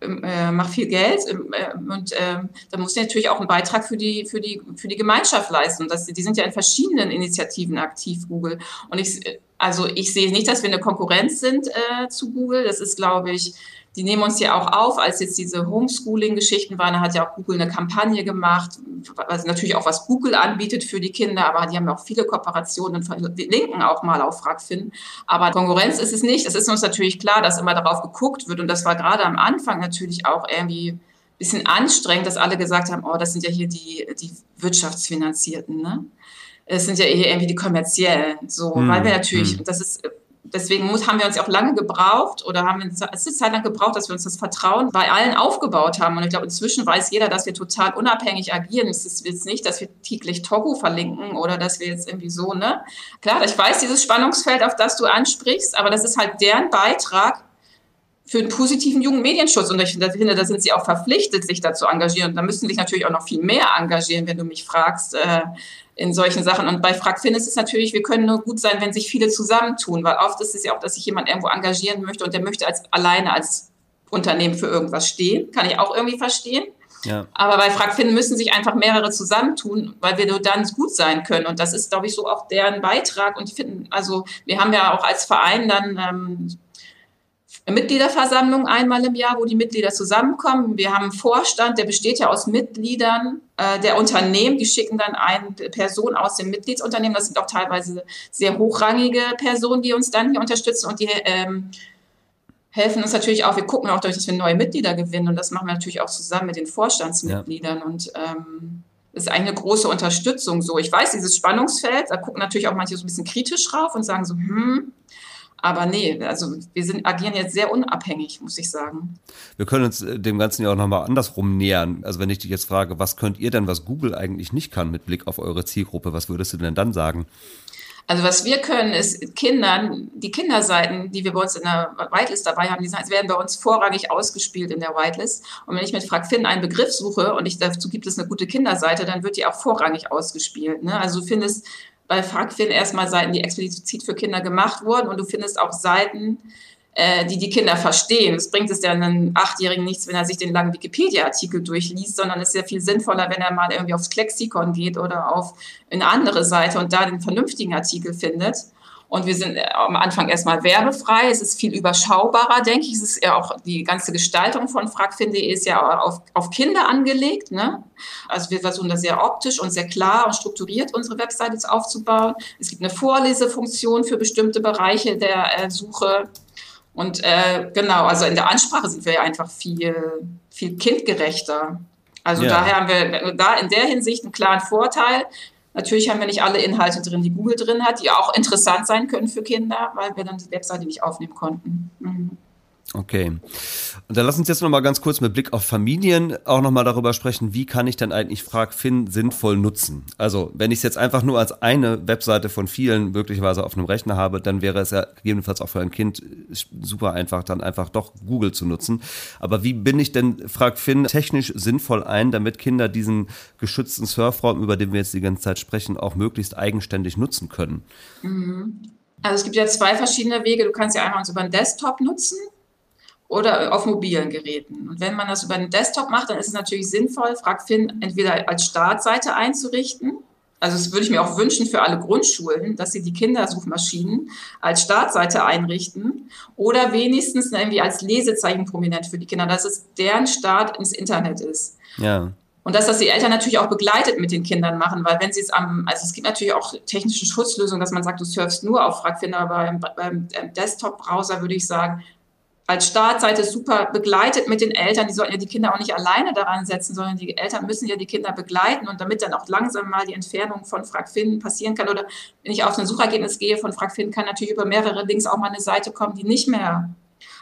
[SPEAKER 1] äh, macht viel Geld ähm, äh, und äh, da muss sie natürlich auch einen Beitrag für die, für die, für die Gemeinschaft leisten. Das, die sind ja in verschiedenen Initiativen aktiv, Google. Und ich, also ich sehe nicht, dass wir eine Konkurrenz sind äh, zu Google. Das ist, glaube ich, die nehmen uns ja auch auf, als jetzt diese Homeschooling-Geschichten waren, da hat ja auch Google eine Kampagne gemacht, also natürlich auch was Google anbietet für die Kinder, aber die haben ja auch viele Kooperationen und linken auch mal auf Fragfin. Aber Konkurrenz ist es nicht. Es ist uns natürlich klar, dass immer darauf geguckt wird und das war gerade am Anfang natürlich auch irgendwie ein bisschen anstrengend, dass alle gesagt haben, oh, das sind ja hier die, die Wirtschaftsfinanzierten, ne? Es sind ja eher irgendwie die kommerziellen, so, hm, weil wir natürlich, hm. das ist deswegen muss, haben wir uns ja auch lange gebraucht oder haben es eine Zeit lang gebraucht, dass wir uns das Vertrauen bei allen aufgebaut haben. Und ich glaube, inzwischen weiß jeder, dass wir total unabhängig agieren. Es ist jetzt nicht, dass wir täglich Togo verlinken oder dass wir jetzt irgendwie so, ne? Klar, ich weiß dieses Spannungsfeld, auf das du ansprichst, aber das ist halt deren Beitrag für einen positiven Jugendmedienschutz. Und ich finde, da sind sie auch verpflichtet, sich dazu engagieren. Und da müssen sich natürlich auch noch viel mehr engagieren, wenn du mich fragst. Äh, in solchen Sachen. Und bei FragFin ist es natürlich, wir können nur gut sein, wenn sich viele zusammentun, weil oft ist es ja auch, dass sich jemand irgendwo engagieren möchte und der möchte als alleine als Unternehmen für irgendwas stehen. Kann ich auch irgendwie verstehen. Ja. Aber bei Fragfin müssen sich einfach mehrere zusammentun, weil wir nur dann gut sein können. Und das ist, glaube ich, so auch deren Beitrag. Und ich finde, also wir haben ja auch als Verein dann ähm, Mitgliederversammlung einmal im Jahr, wo die Mitglieder zusammenkommen. Wir haben einen Vorstand, der besteht ja aus Mitgliedern der Unternehmen. Die schicken dann eine Person aus dem Mitgliedsunternehmen. Das sind auch teilweise sehr hochrangige Personen, die uns dann hier unterstützen und die ähm, helfen uns natürlich auch. Wir gucken auch, dass wir neue Mitglieder gewinnen und das machen wir natürlich auch zusammen mit den Vorstandsmitgliedern ja. und ähm, das ist eine große Unterstützung so. Ich weiß, dieses Spannungsfeld, da gucken natürlich auch manche so ein bisschen kritisch drauf und sagen so, hm, aber nee, also wir sind, agieren jetzt sehr unabhängig, muss ich sagen.
[SPEAKER 3] Wir können uns äh, dem Ganzen ja auch nochmal andersrum nähern. Also wenn ich dich jetzt frage, was könnt ihr denn, was Google eigentlich nicht kann mit Blick auf eure Zielgruppe, was würdest du denn dann sagen?
[SPEAKER 1] Also was wir können, ist Kindern, die Kinderseiten, die wir bei uns in der Whitelist dabei haben, die werden bei uns vorrangig ausgespielt in der Whitelist. Und wenn ich mit Frag Finn einen Begriff suche und ich dazu gibt es eine gute Kinderseite, dann wird die auch vorrangig ausgespielt. Ne? Also du findest bei FragFin erstmal Seiten, die explizit für Kinder gemacht wurden und du findest auch Seiten, äh, die die Kinder verstehen. Es bringt es ja einem Achtjährigen nichts, wenn er sich den langen Wikipedia-Artikel durchliest, sondern es ist ja viel sinnvoller, wenn er mal irgendwie aufs Klexikon geht oder auf eine andere Seite und da den vernünftigen Artikel findet. Und wir sind äh, am Anfang erstmal werbefrei. Es ist viel überschaubarer, denke ich. Es ist ja auch die ganze Gestaltung von fragfin.de ist ja auf, auf Kinder angelegt. Ne? Also wir versuchen das sehr optisch und sehr klar und strukturiert unsere Webseite aufzubauen. Es gibt eine Vorlesefunktion für bestimmte Bereiche der äh, Suche. Und äh, genau, also in der Ansprache sind wir ja einfach viel, viel kindgerechter. Also ja. daher haben wir da in der Hinsicht einen klaren Vorteil. Natürlich haben wir nicht alle Inhalte drin, die Google drin hat, die auch interessant sein können für Kinder, weil wir dann die Webseite nicht aufnehmen konnten. Mhm.
[SPEAKER 3] Okay. Und dann lass uns jetzt nochmal ganz kurz mit Blick auf Familien auch nochmal darüber sprechen, wie kann ich dann eigentlich Frag Finn sinnvoll nutzen? Also, wenn ich es jetzt einfach nur als eine Webseite von vielen möglicherweise auf einem Rechner habe, dann wäre es ja gegebenenfalls auch für ein Kind super einfach, dann einfach doch Google zu nutzen. Aber wie bin ich denn Frag Finn technisch sinnvoll ein, damit Kinder diesen geschützten Surfraum, über den wir jetzt die ganze Zeit sprechen, auch möglichst eigenständig nutzen können?
[SPEAKER 1] Mhm. Also es gibt ja zwei verschiedene Wege. Du kannst ja einmal uns über den Desktop nutzen oder auf mobilen Geräten. Und wenn man das über den Desktop macht, dann ist es natürlich sinnvoll, FragFin entweder als Startseite einzurichten. Also das würde ich mir auch wünschen für alle Grundschulen, dass sie die Kindersuchmaschinen als Startseite einrichten oder wenigstens irgendwie als Lesezeichen prominent für die Kinder, dass es deren Start ins Internet ist. Ja. Und dass das die Eltern natürlich auch begleitet mit den Kindern machen, weil wenn sie es am, also es gibt natürlich auch technische Schutzlösungen, dass man sagt, du surfst nur auf Fragfin, aber beim, beim Desktop-Browser würde ich sagen, als Startseite super begleitet mit den Eltern. Die sollten ja die Kinder auch nicht alleine daran setzen, sondern die Eltern müssen ja die Kinder begleiten und damit dann auch langsam mal die Entfernung von FragFin passieren kann. Oder wenn ich auf ein Suchergebnis gehe von FragFin, kann natürlich über mehrere Links auch mal eine Seite kommen, die nicht mehr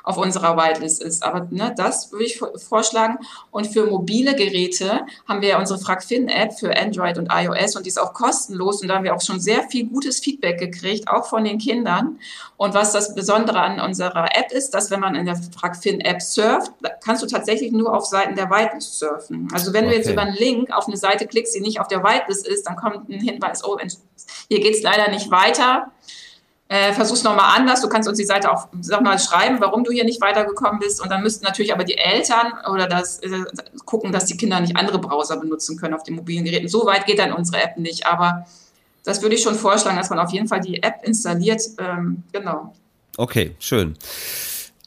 [SPEAKER 1] auf unserer Whitelist ist. Aber ne, das würde ich vorschlagen. Und für mobile Geräte haben wir ja unsere FragFin-App für Android und iOS und die ist auch kostenlos. Und da haben wir auch schon sehr viel gutes Feedback gekriegt, auch von den Kindern. Und was das Besondere an unserer App ist, dass wenn man in der FragFin-App surft, kannst du tatsächlich nur auf Seiten der Whitelist surfen. Also wenn okay. du jetzt über einen Link auf eine Seite klickst, die nicht auf der Whitelist ist, dann kommt ein Hinweis, oh, hier geht's leider nicht weiter äh, versuch's nochmal anders. Du kannst uns die Seite auch sag mal schreiben, warum du hier nicht weitergekommen bist. Und dann müssten natürlich aber die Eltern oder das äh, gucken, dass die Kinder nicht andere Browser benutzen können auf den mobilen Geräten. So weit geht dann unsere App nicht. Aber das würde ich schon vorschlagen, dass man auf jeden Fall die App installiert. Ähm, genau.
[SPEAKER 3] Okay, schön.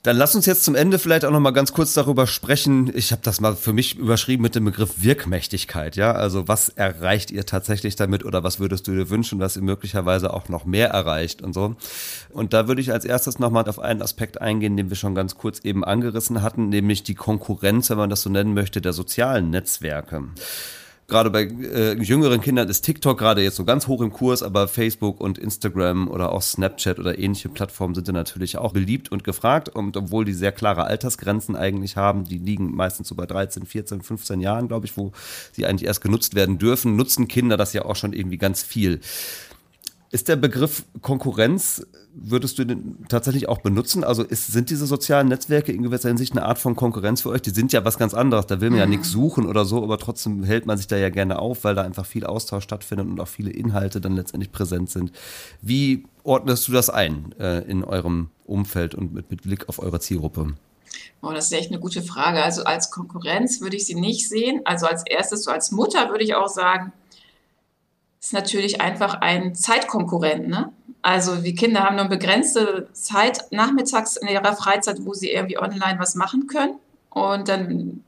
[SPEAKER 3] Dann lass uns jetzt zum Ende vielleicht auch noch mal ganz kurz darüber sprechen. Ich habe das mal für mich überschrieben mit dem Begriff Wirkmächtigkeit. Ja, also was erreicht ihr tatsächlich damit oder was würdest du dir wünschen, dass ihr möglicherweise auch noch mehr erreicht und so. Und da würde ich als erstes noch mal auf einen Aspekt eingehen, den wir schon ganz kurz eben angerissen hatten, nämlich die Konkurrenz, wenn man das so nennen möchte, der sozialen Netzwerke gerade bei äh, jüngeren Kindern ist TikTok gerade jetzt so ganz hoch im Kurs, aber Facebook und Instagram oder auch Snapchat oder ähnliche Plattformen sind da natürlich auch beliebt und gefragt. Und obwohl die sehr klare Altersgrenzen eigentlich haben, die liegen meistens so bei 13, 14, 15 Jahren, glaube ich, wo sie eigentlich erst genutzt werden dürfen, nutzen Kinder das ja auch schon irgendwie ganz viel. Ist der Begriff Konkurrenz, würdest du den tatsächlich auch benutzen? Also ist, sind diese sozialen Netzwerke in gewisser Hinsicht eine Art von Konkurrenz für euch? Die sind ja was ganz anderes. Da will man mhm. ja nichts suchen oder so, aber trotzdem hält man sich da ja gerne auf, weil da einfach viel Austausch stattfindet und auch viele Inhalte dann letztendlich präsent sind. Wie ordnest du das ein äh, in eurem Umfeld und mit, mit Blick auf eure Zielgruppe?
[SPEAKER 1] Oh, das ist echt eine gute Frage. Also als Konkurrenz würde ich sie nicht sehen. Also als erstes, so als Mutter würde ich auch sagen, ist natürlich einfach ein Zeitkonkurrent. Ne? Also die Kinder haben nur eine begrenzte Zeit nachmittags in ihrer Freizeit, wo sie irgendwie online was machen können. Und dann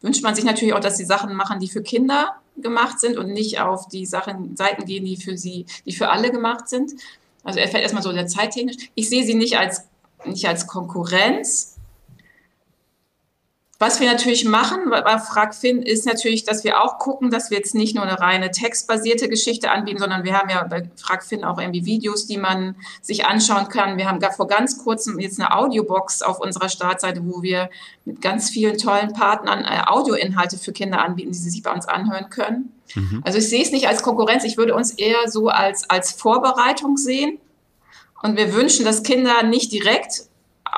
[SPEAKER 1] wünscht man sich natürlich auch, dass sie Sachen machen, die für Kinder gemacht sind und nicht auf die Sachen, Seiten gehen, die für sie, die für alle gemacht sind. Also er fällt erstmal so der zeittechnisch. Ich sehe sie nicht als, nicht als Konkurrenz, was wir natürlich machen bei FragFin ist natürlich, dass wir auch gucken, dass wir jetzt nicht nur eine reine textbasierte Geschichte anbieten, sondern wir haben ja bei FragFin auch irgendwie Videos, die man sich anschauen kann. Wir haben vor ganz kurzem jetzt eine Audiobox auf unserer Startseite, wo wir mit ganz vielen tollen Partnern äh, Audioinhalte für Kinder anbieten, die sie sich bei uns anhören können. Mhm. Also ich sehe es nicht als Konkurrenz, ich würde uns eher so als, als Vorbereitung sehen. Und wir wünschen, dass Kinder nicht direkt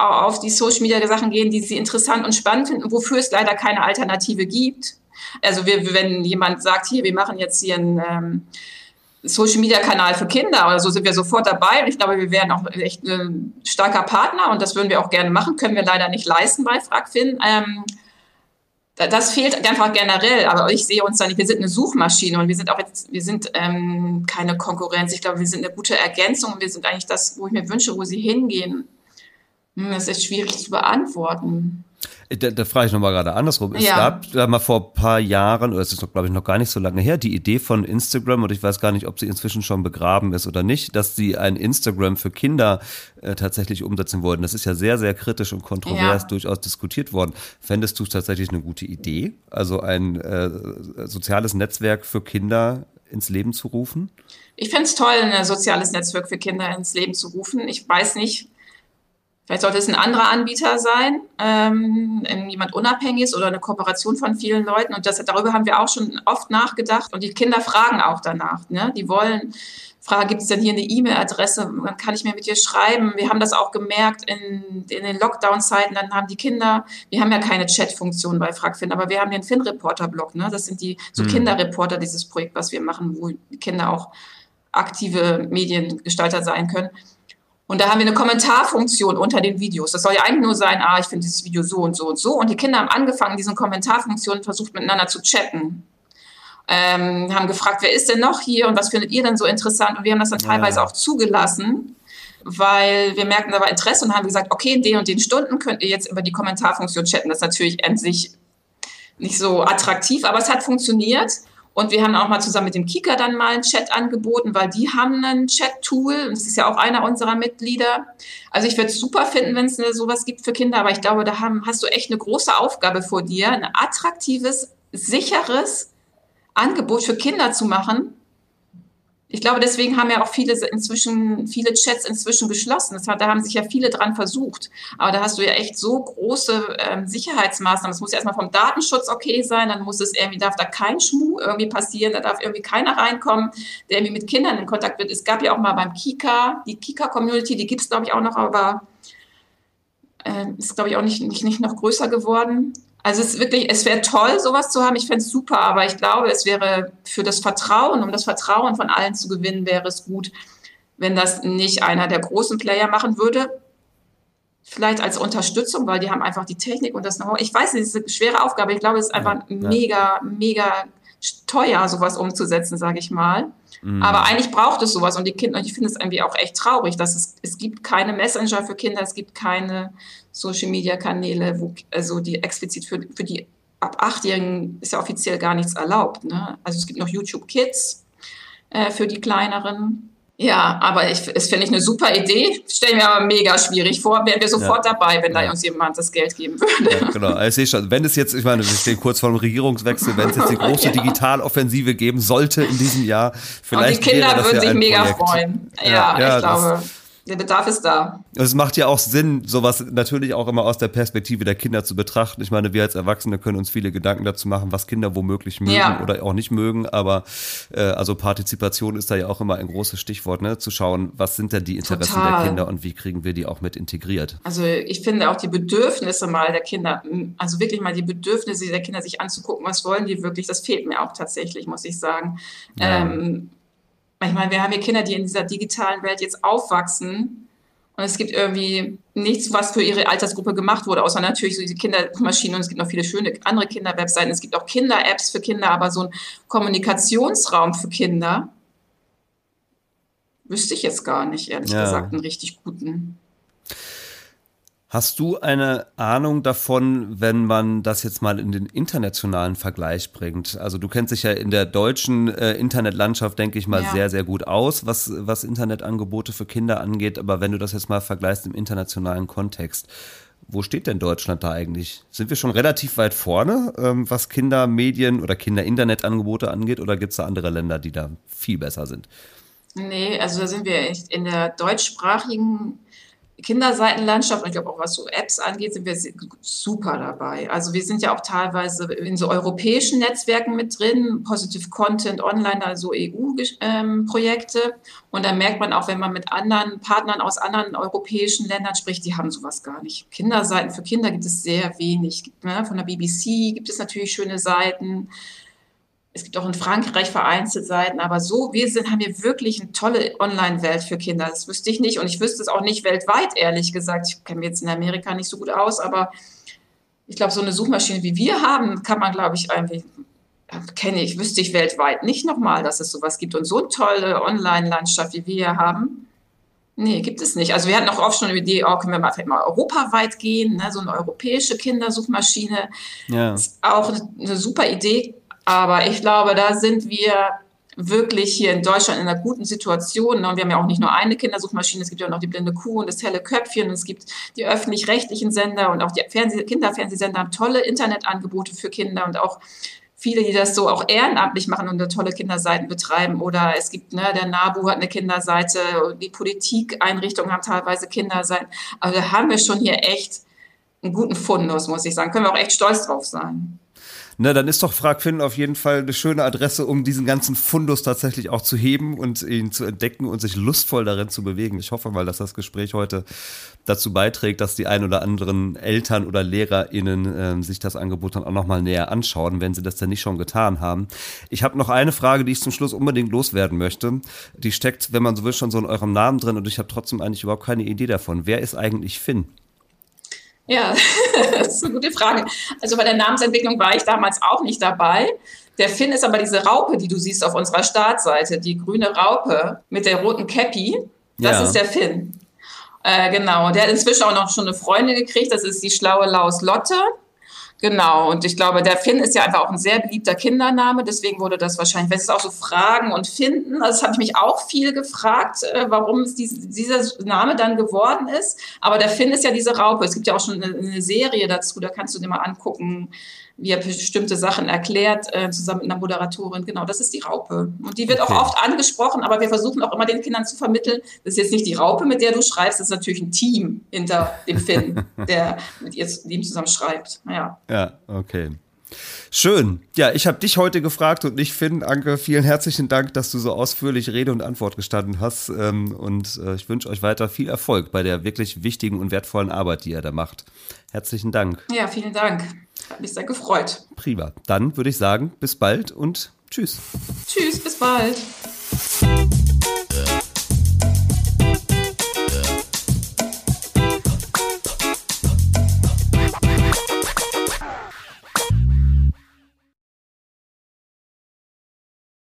[SPEAKER 1] auf die Social Media Sachen gehen, die sie interessant und spannend finden, wofür es leider keine Alternative gibt. Also wir, wenn jemand sagt, hier, wir machen jetzt hier einen ähm, Social Media Kanal für Kinder oder so, sind wir sofort dabei. Und ich glaube, wir wären auch echt ein starker Partner und das würden wir auch gerne machen, können wir leider nicht leisten bei FragFin. Ähm, das fehlt einfach generell, aber ich sehe uns da nicht. Wir sind eine Suchmaschine und wir sind auch jetzt, wir sind ähm, keine Konkurrenz. Ich glaube, wir sind eine gute Ergänzung und wir sind eigentlich das, wo ich mir wünsche, wo sie hingehen. Hm, das ist schwierig zu beantworten.
[SPEAKER 3] Da, da frage ich nochmal gerade andersrum. Es ja. gab da mal vor ein paar Jahren, oder es ist glaube ich noch gar nicht so lange her, die Idee von Instagram, und ich weiß gar nicht, ob sie inzwischen schon begraben ist oder nicht, dass sie ein Instagram für Kinder äh, tatsächlich umsetzen wollten. Das ist ja sehr, sehr kritisch und kontrovers ja. durchaus diskutiert worden. Fändest du es tatsächlich eine gute Idee, also ein äh, soziales Netzwerk für Kinder ins Leben zu rufen?
[SPEAKER 1] Ich fände es toll, ein soziales Netzwerk für Kinder ins Leben zu rufen. Ich weiß nicht, Vielleicht sollte es ein anderer Anbieter sein, ähm, jemand Unabhängiges oder eine Kooperation von vielen Leuten. Und das, darüber haben wir auch schon oft nachgedacht. Und die Kinder fragen auch danach. Ne? Die wollen fragen, gibt es denn hier eine E-Mail-Adresse? Wann kann ich mir mit dir schreiben? Wir haben das auch gemerkt in, in den Lockdown-Zeiten. Dann haben die Kinder, wir haben ja keine Chat-Funktion bei FragFin, aber wir haben den Fin-Reporter-Blog. Ne? Das sind die so hm. Kinderreporter, dieses Projekt, was wir machen, wo Kinder auch aktive Mediengestalter sein können. Und da haben wir eine Kommentarfunktion unter den Videos. Das soll ja eigentlich nur sein, ah, ich finde dieses Video so und so und so. Und die Kinder haben angefangen, diese Kommentarfunktion versucht miteinander zu chatten. Ähm, haben gefragt, wer ist denn noch hier und was findet ihr denn so interessant? Und wir haben das dann teilweise ja. auch zugelassen, weil wir merken, da war Interesse und haben gesagt, okay, in den und den Stunden könnt ihr jetzt über die Kommentarfunktion chatten. Das ist natürlich an sich nicht so attraktiv, aber es hat funktioniert. Und wir haben auch mal zusammen mit dem Kika dann mal einen Chat angeboten, weil die haben ein Chat-Tool. Und das ist ja auch einer unserer Mitglieder. Also ich würde es super finden, wenn es sowas gibt für Kinder. Aber ich glaube, da haben, hast du echt eine große Aufgabe vor dir, ein attraktives, sicheres Angebot für Kinder zu machen, ich glaube, deswegen haben ja auch viele inzwischen, viele Chats inzwischen geschlossen. Das hat, da haben sich ja viele dran versucht. Aber da hast du ja echt so große ähm, Sicherheitsmaßnahmen. Es muss ja erstmal vom Datenschutz okay sein, dann muss es irgendwie, darf da kein Schmuh irgendwie passieren, da darf irgendwie keiner reinkommen, der irgendwie mit Kindern in Kontakt wird. Es gab ja auch mal beim Kika, die Kika-Community, die gibt es, glaube ich, auch noch, aber äh, ist, glaube ich, auch nicht, nicht, nicht noch größer geworden. Also es ist wirklich, es wäre toll, sowas zu haben. Ich fände es super, aber ich glaube, es wäre für das Vertrauen, um das Vertrauen von allen zu gewinnen, wäre es gut, wenn das nicht einer der großen Player machen würde. Vielleicht als Unterstützung, weil die haben einfach die Technik und das Know-how. Ich weiß, es ist eine schwere Aufgabe. Ich glaube, es ist einfach ja, mega, mega teuer, sowas umzusetzen, sage ich mal. Mhm. Aber eigentlich braucht es sowas und die Kinder, und ich finde es irgendwie auch echt traurig, dass es, es gibt keine Messenger für Kinder, es gibt keine Social Media Kanäle, wo, also die explizit für, für die ab Achtjährigen ist ja offiziell gar nichts erlaubt. Ne? Also es gibt noch YouTube Kids äh, für die kleineren. Ja, aber ich, es finde ich eine super Idee. Stelle mir aber mega schwierig vor. Wären wir sofort ja. dabei, wenn ja. da uns jemand das Geld geben würde.
[SPEAKER 3] Ja, genau. Also ich sehe schon, wenn es jetzt, ich meine, wir stehen kurz vor dem Regierungswechsel, wenn es jetzt die große ja. Digitaloffensive geben sollte in diesem Jahr, vielleicht.
[SPEAKER 1] Und die Kinder würden sich mega Projekt. freuen. Ja, ich glaube der Bedarf ist da.
[SPEAKER 3] Es macht ja auch Sinn, sowas natürlich auch immer aus der Perspektive der Kinder zu betrachten. Ich meine, wir als Erwachsene können uns viele Gedanken dazu machen, was Kinder womöglich mögen ja. oder auch nicht mögen. Aber äh, also Partizipation ist da ja auch immer ein großes Stichwort, ne? Zu schauen, was sind denn die Interessen Total. der Kinder und wie kriegen wir die auch mit integriert.
[SPEAKER 1] Also ich finde auch die Bedürfnisse mal der Kinder, also wirklich mal die Bedürfnisse der Kinder sich anzugucken, was wollen die wirklich, das fehlt mir auch tatsächlich, muss ich sagen. Ja. Ähm, ich meine, wir haben hier Kinder, die in dieser digitalen Welt jetzt aufwachsen Und es gibt irgendwie nichts, was für ihre Altersgruppe gemacht wurde, außer natürlich so diese Kindermaschinen und es gibt noch viele schöne andere Kinderwebseiten. Es gibt auch Kinder-Apps für Kinder, aber so ein Kommunikationsraum für Kinder wüsste ich jetzt gar nicht, ehrlich ja. gesagt, einen richtig guten.
[SPEAKER 3] Hast du eine Ahnung davon, wenn man das jetzt mal in den internationalen Vergleich bringt? Also du kennst dich ja in der deutschen äh, Internetlandschaft, denke ich mal, ja. sehr, sehr gut aus, was, was Internetangebote für Kinder angeht. Aber wenn du das jetzt mal vergleichst im internationalen Kontext, wo steht denn Deutschland da eigentlich? Sind wir schon relativ weit vorne, ähm, was Kindermedien oder Kinder-Internetangebote angeht? Oder gibt es da andere Länder, die da viel besser sind?
[SPEAKER 1] Nee, also da sind wir echt in der deutschsprachigen Kinderseitenlandschaft und ich glaube auch was so Apps angeht, sind wir super dabei. Also wir sind ja auch teilweise in so europäischen Netzwerken mit drin, Positive Content Online, also EU-Projekte. Ähm, und da merkt man auch, wenn man mit anderen Partnern aus anderen europäischen Ländern spricht, die haben sowas gar nicht. Kinderseiten für Kinder gibt es sehr wenig. Ne? Von der BBC gibt es natürlich schöne Seiten es gibt auch in Frankreich vereinzelt Seiten, aber so, wir sind, haben hier wirklich eine tolle Online-Welt für Kinder. Das wüsste ich nicht und ich wüsste es auch nicht weltweit, ehrlich gesagt. Ich kenne mich jetzt in Amerika nicht so gut aus, aber ich glaube, so eine Suchmaschine wie wir haben, kann man, glaube ich, irgendwie, kenne ich, wüsste ich weltweit nicht nochmal, dass es sowas gibt. Und so eine tolle Online-Landschaft, wie wir hier haben, nee, gibt es nicht. Also wir hatten auch oft schon eine Idee, oh, können wir mal, mal europaweit gehen, ne? so eine europäische Kindersuchmaschine. Ja. Ist auch eine super Idee, aber ich glaube, da sind wir wirklich hier in Deutschland in einer guten Situation. Und wir haben ja auch nicht nur eine Kindersuchmaschine, es gibt ja auch noch die blinde Kuh und das helle Köpfchen. Und es gibt die öffentlich-rechtlichen Sender und auch die Fernseh Kinderfernsehsender haben tolle Internetangebote für Kinder und auch viele, die das so auch ehrenamtlich machen und tolle Kinderseiten betreiben. Oder es gibt, ne, der NABU hat eine Kinderseite, die Politikeinrichtungen haben teilweise Kinderseiten. Also haben wir schon hier echt einen guten Fundus, muss ich sagen. Können wir auch echt stolz drauf sein.
[SPEAKER 3] Na, dann ist doch Frag Finn auf jeden Fall eine schöne Adresse, um diesen ganzen Fundus tatsächlich auch zu heben und ihn zu entdecken und sich lustvoll darin zu bewegen. Ich hoffe mal, dass das Gespräch heute dazu beiträgt, dass die ein oder anderen Eltern oder LehrerInnen äh, sich das Angebot dann auch nochmal näher anschauen, wenn sie das denn nicht schon getan haben. Ich habe noch eine Frage, die ich zum Schluss unbedingt loswerden möchte. Die steckt, wenn man so will, schon so in eurem Namen drin und ich habe trotzdem eigentlich überhaupt keine Idee davon. Wer ist eigentlich Finn?
[SPEAKER 1] Ja, das ist eine gute Frage. Also bei der Namensentwicklung war ich damals auch nicht dabei. Der Finn ist aber diese Raupe, die du siehst auf unserer Startseite, die grüne Raupe mit der roten Cappy. Das ja. ist der Finn. Äh, genau. Der hat inzwischen auch noch schon eine Freundin gekriegt. Das ist die schlaue Laus Lotte. Genau, und ich glaube, der Finn ist ja einfach auch ein sehr beliebter Kindername, deswegen wurde das wahrscheinlich, wenn es auch so Fragen und Finden, also das habe ich mich auch viel gefragt, äh, warum es dies, dieser Name dann geworden ist. Aber der Finn ist ja diese Raupe. Es gibt ja auch schon eine, eine Serie dazu, da kannst du dir mal angucken, wie er bestimmte Sachen erklärt, äh, zusammen mit einer Moderatorin. Genau, das ist die Raupe. Und die wird okay. auch oft angesprochen, aber wir versuchen auch immer den Kindern zu vermitteln, das ist jetzt nicht die Raupe, mit der du schreibst, das ist natürlich ein Team hinter dem Finn, der mit ihr, ihm zusammen schreibt. Ja,
[SPEAKER 3] ja okay. Schön. Ja, ich habe dich heute gefragt und nicht Finn. Anke, vielen herzlichen Dank, dass du so ausführlich Rede und Antwort gestanden hast. Ähm, und äh, ich wünsche euch weiter viel Erfolg bei der wirklich wichtigen und wertvollen Arbeit, die ihr da macht. Herzlichen Dank.
[SPEAKER 1] Ja, vielen Dank. Hat mich sehr gefreut.
[SPEAKER 3] Prima. Dann würde ich sagen, bis bald und tschüss.
[SPEAKER 1] Tschüss, bis bald.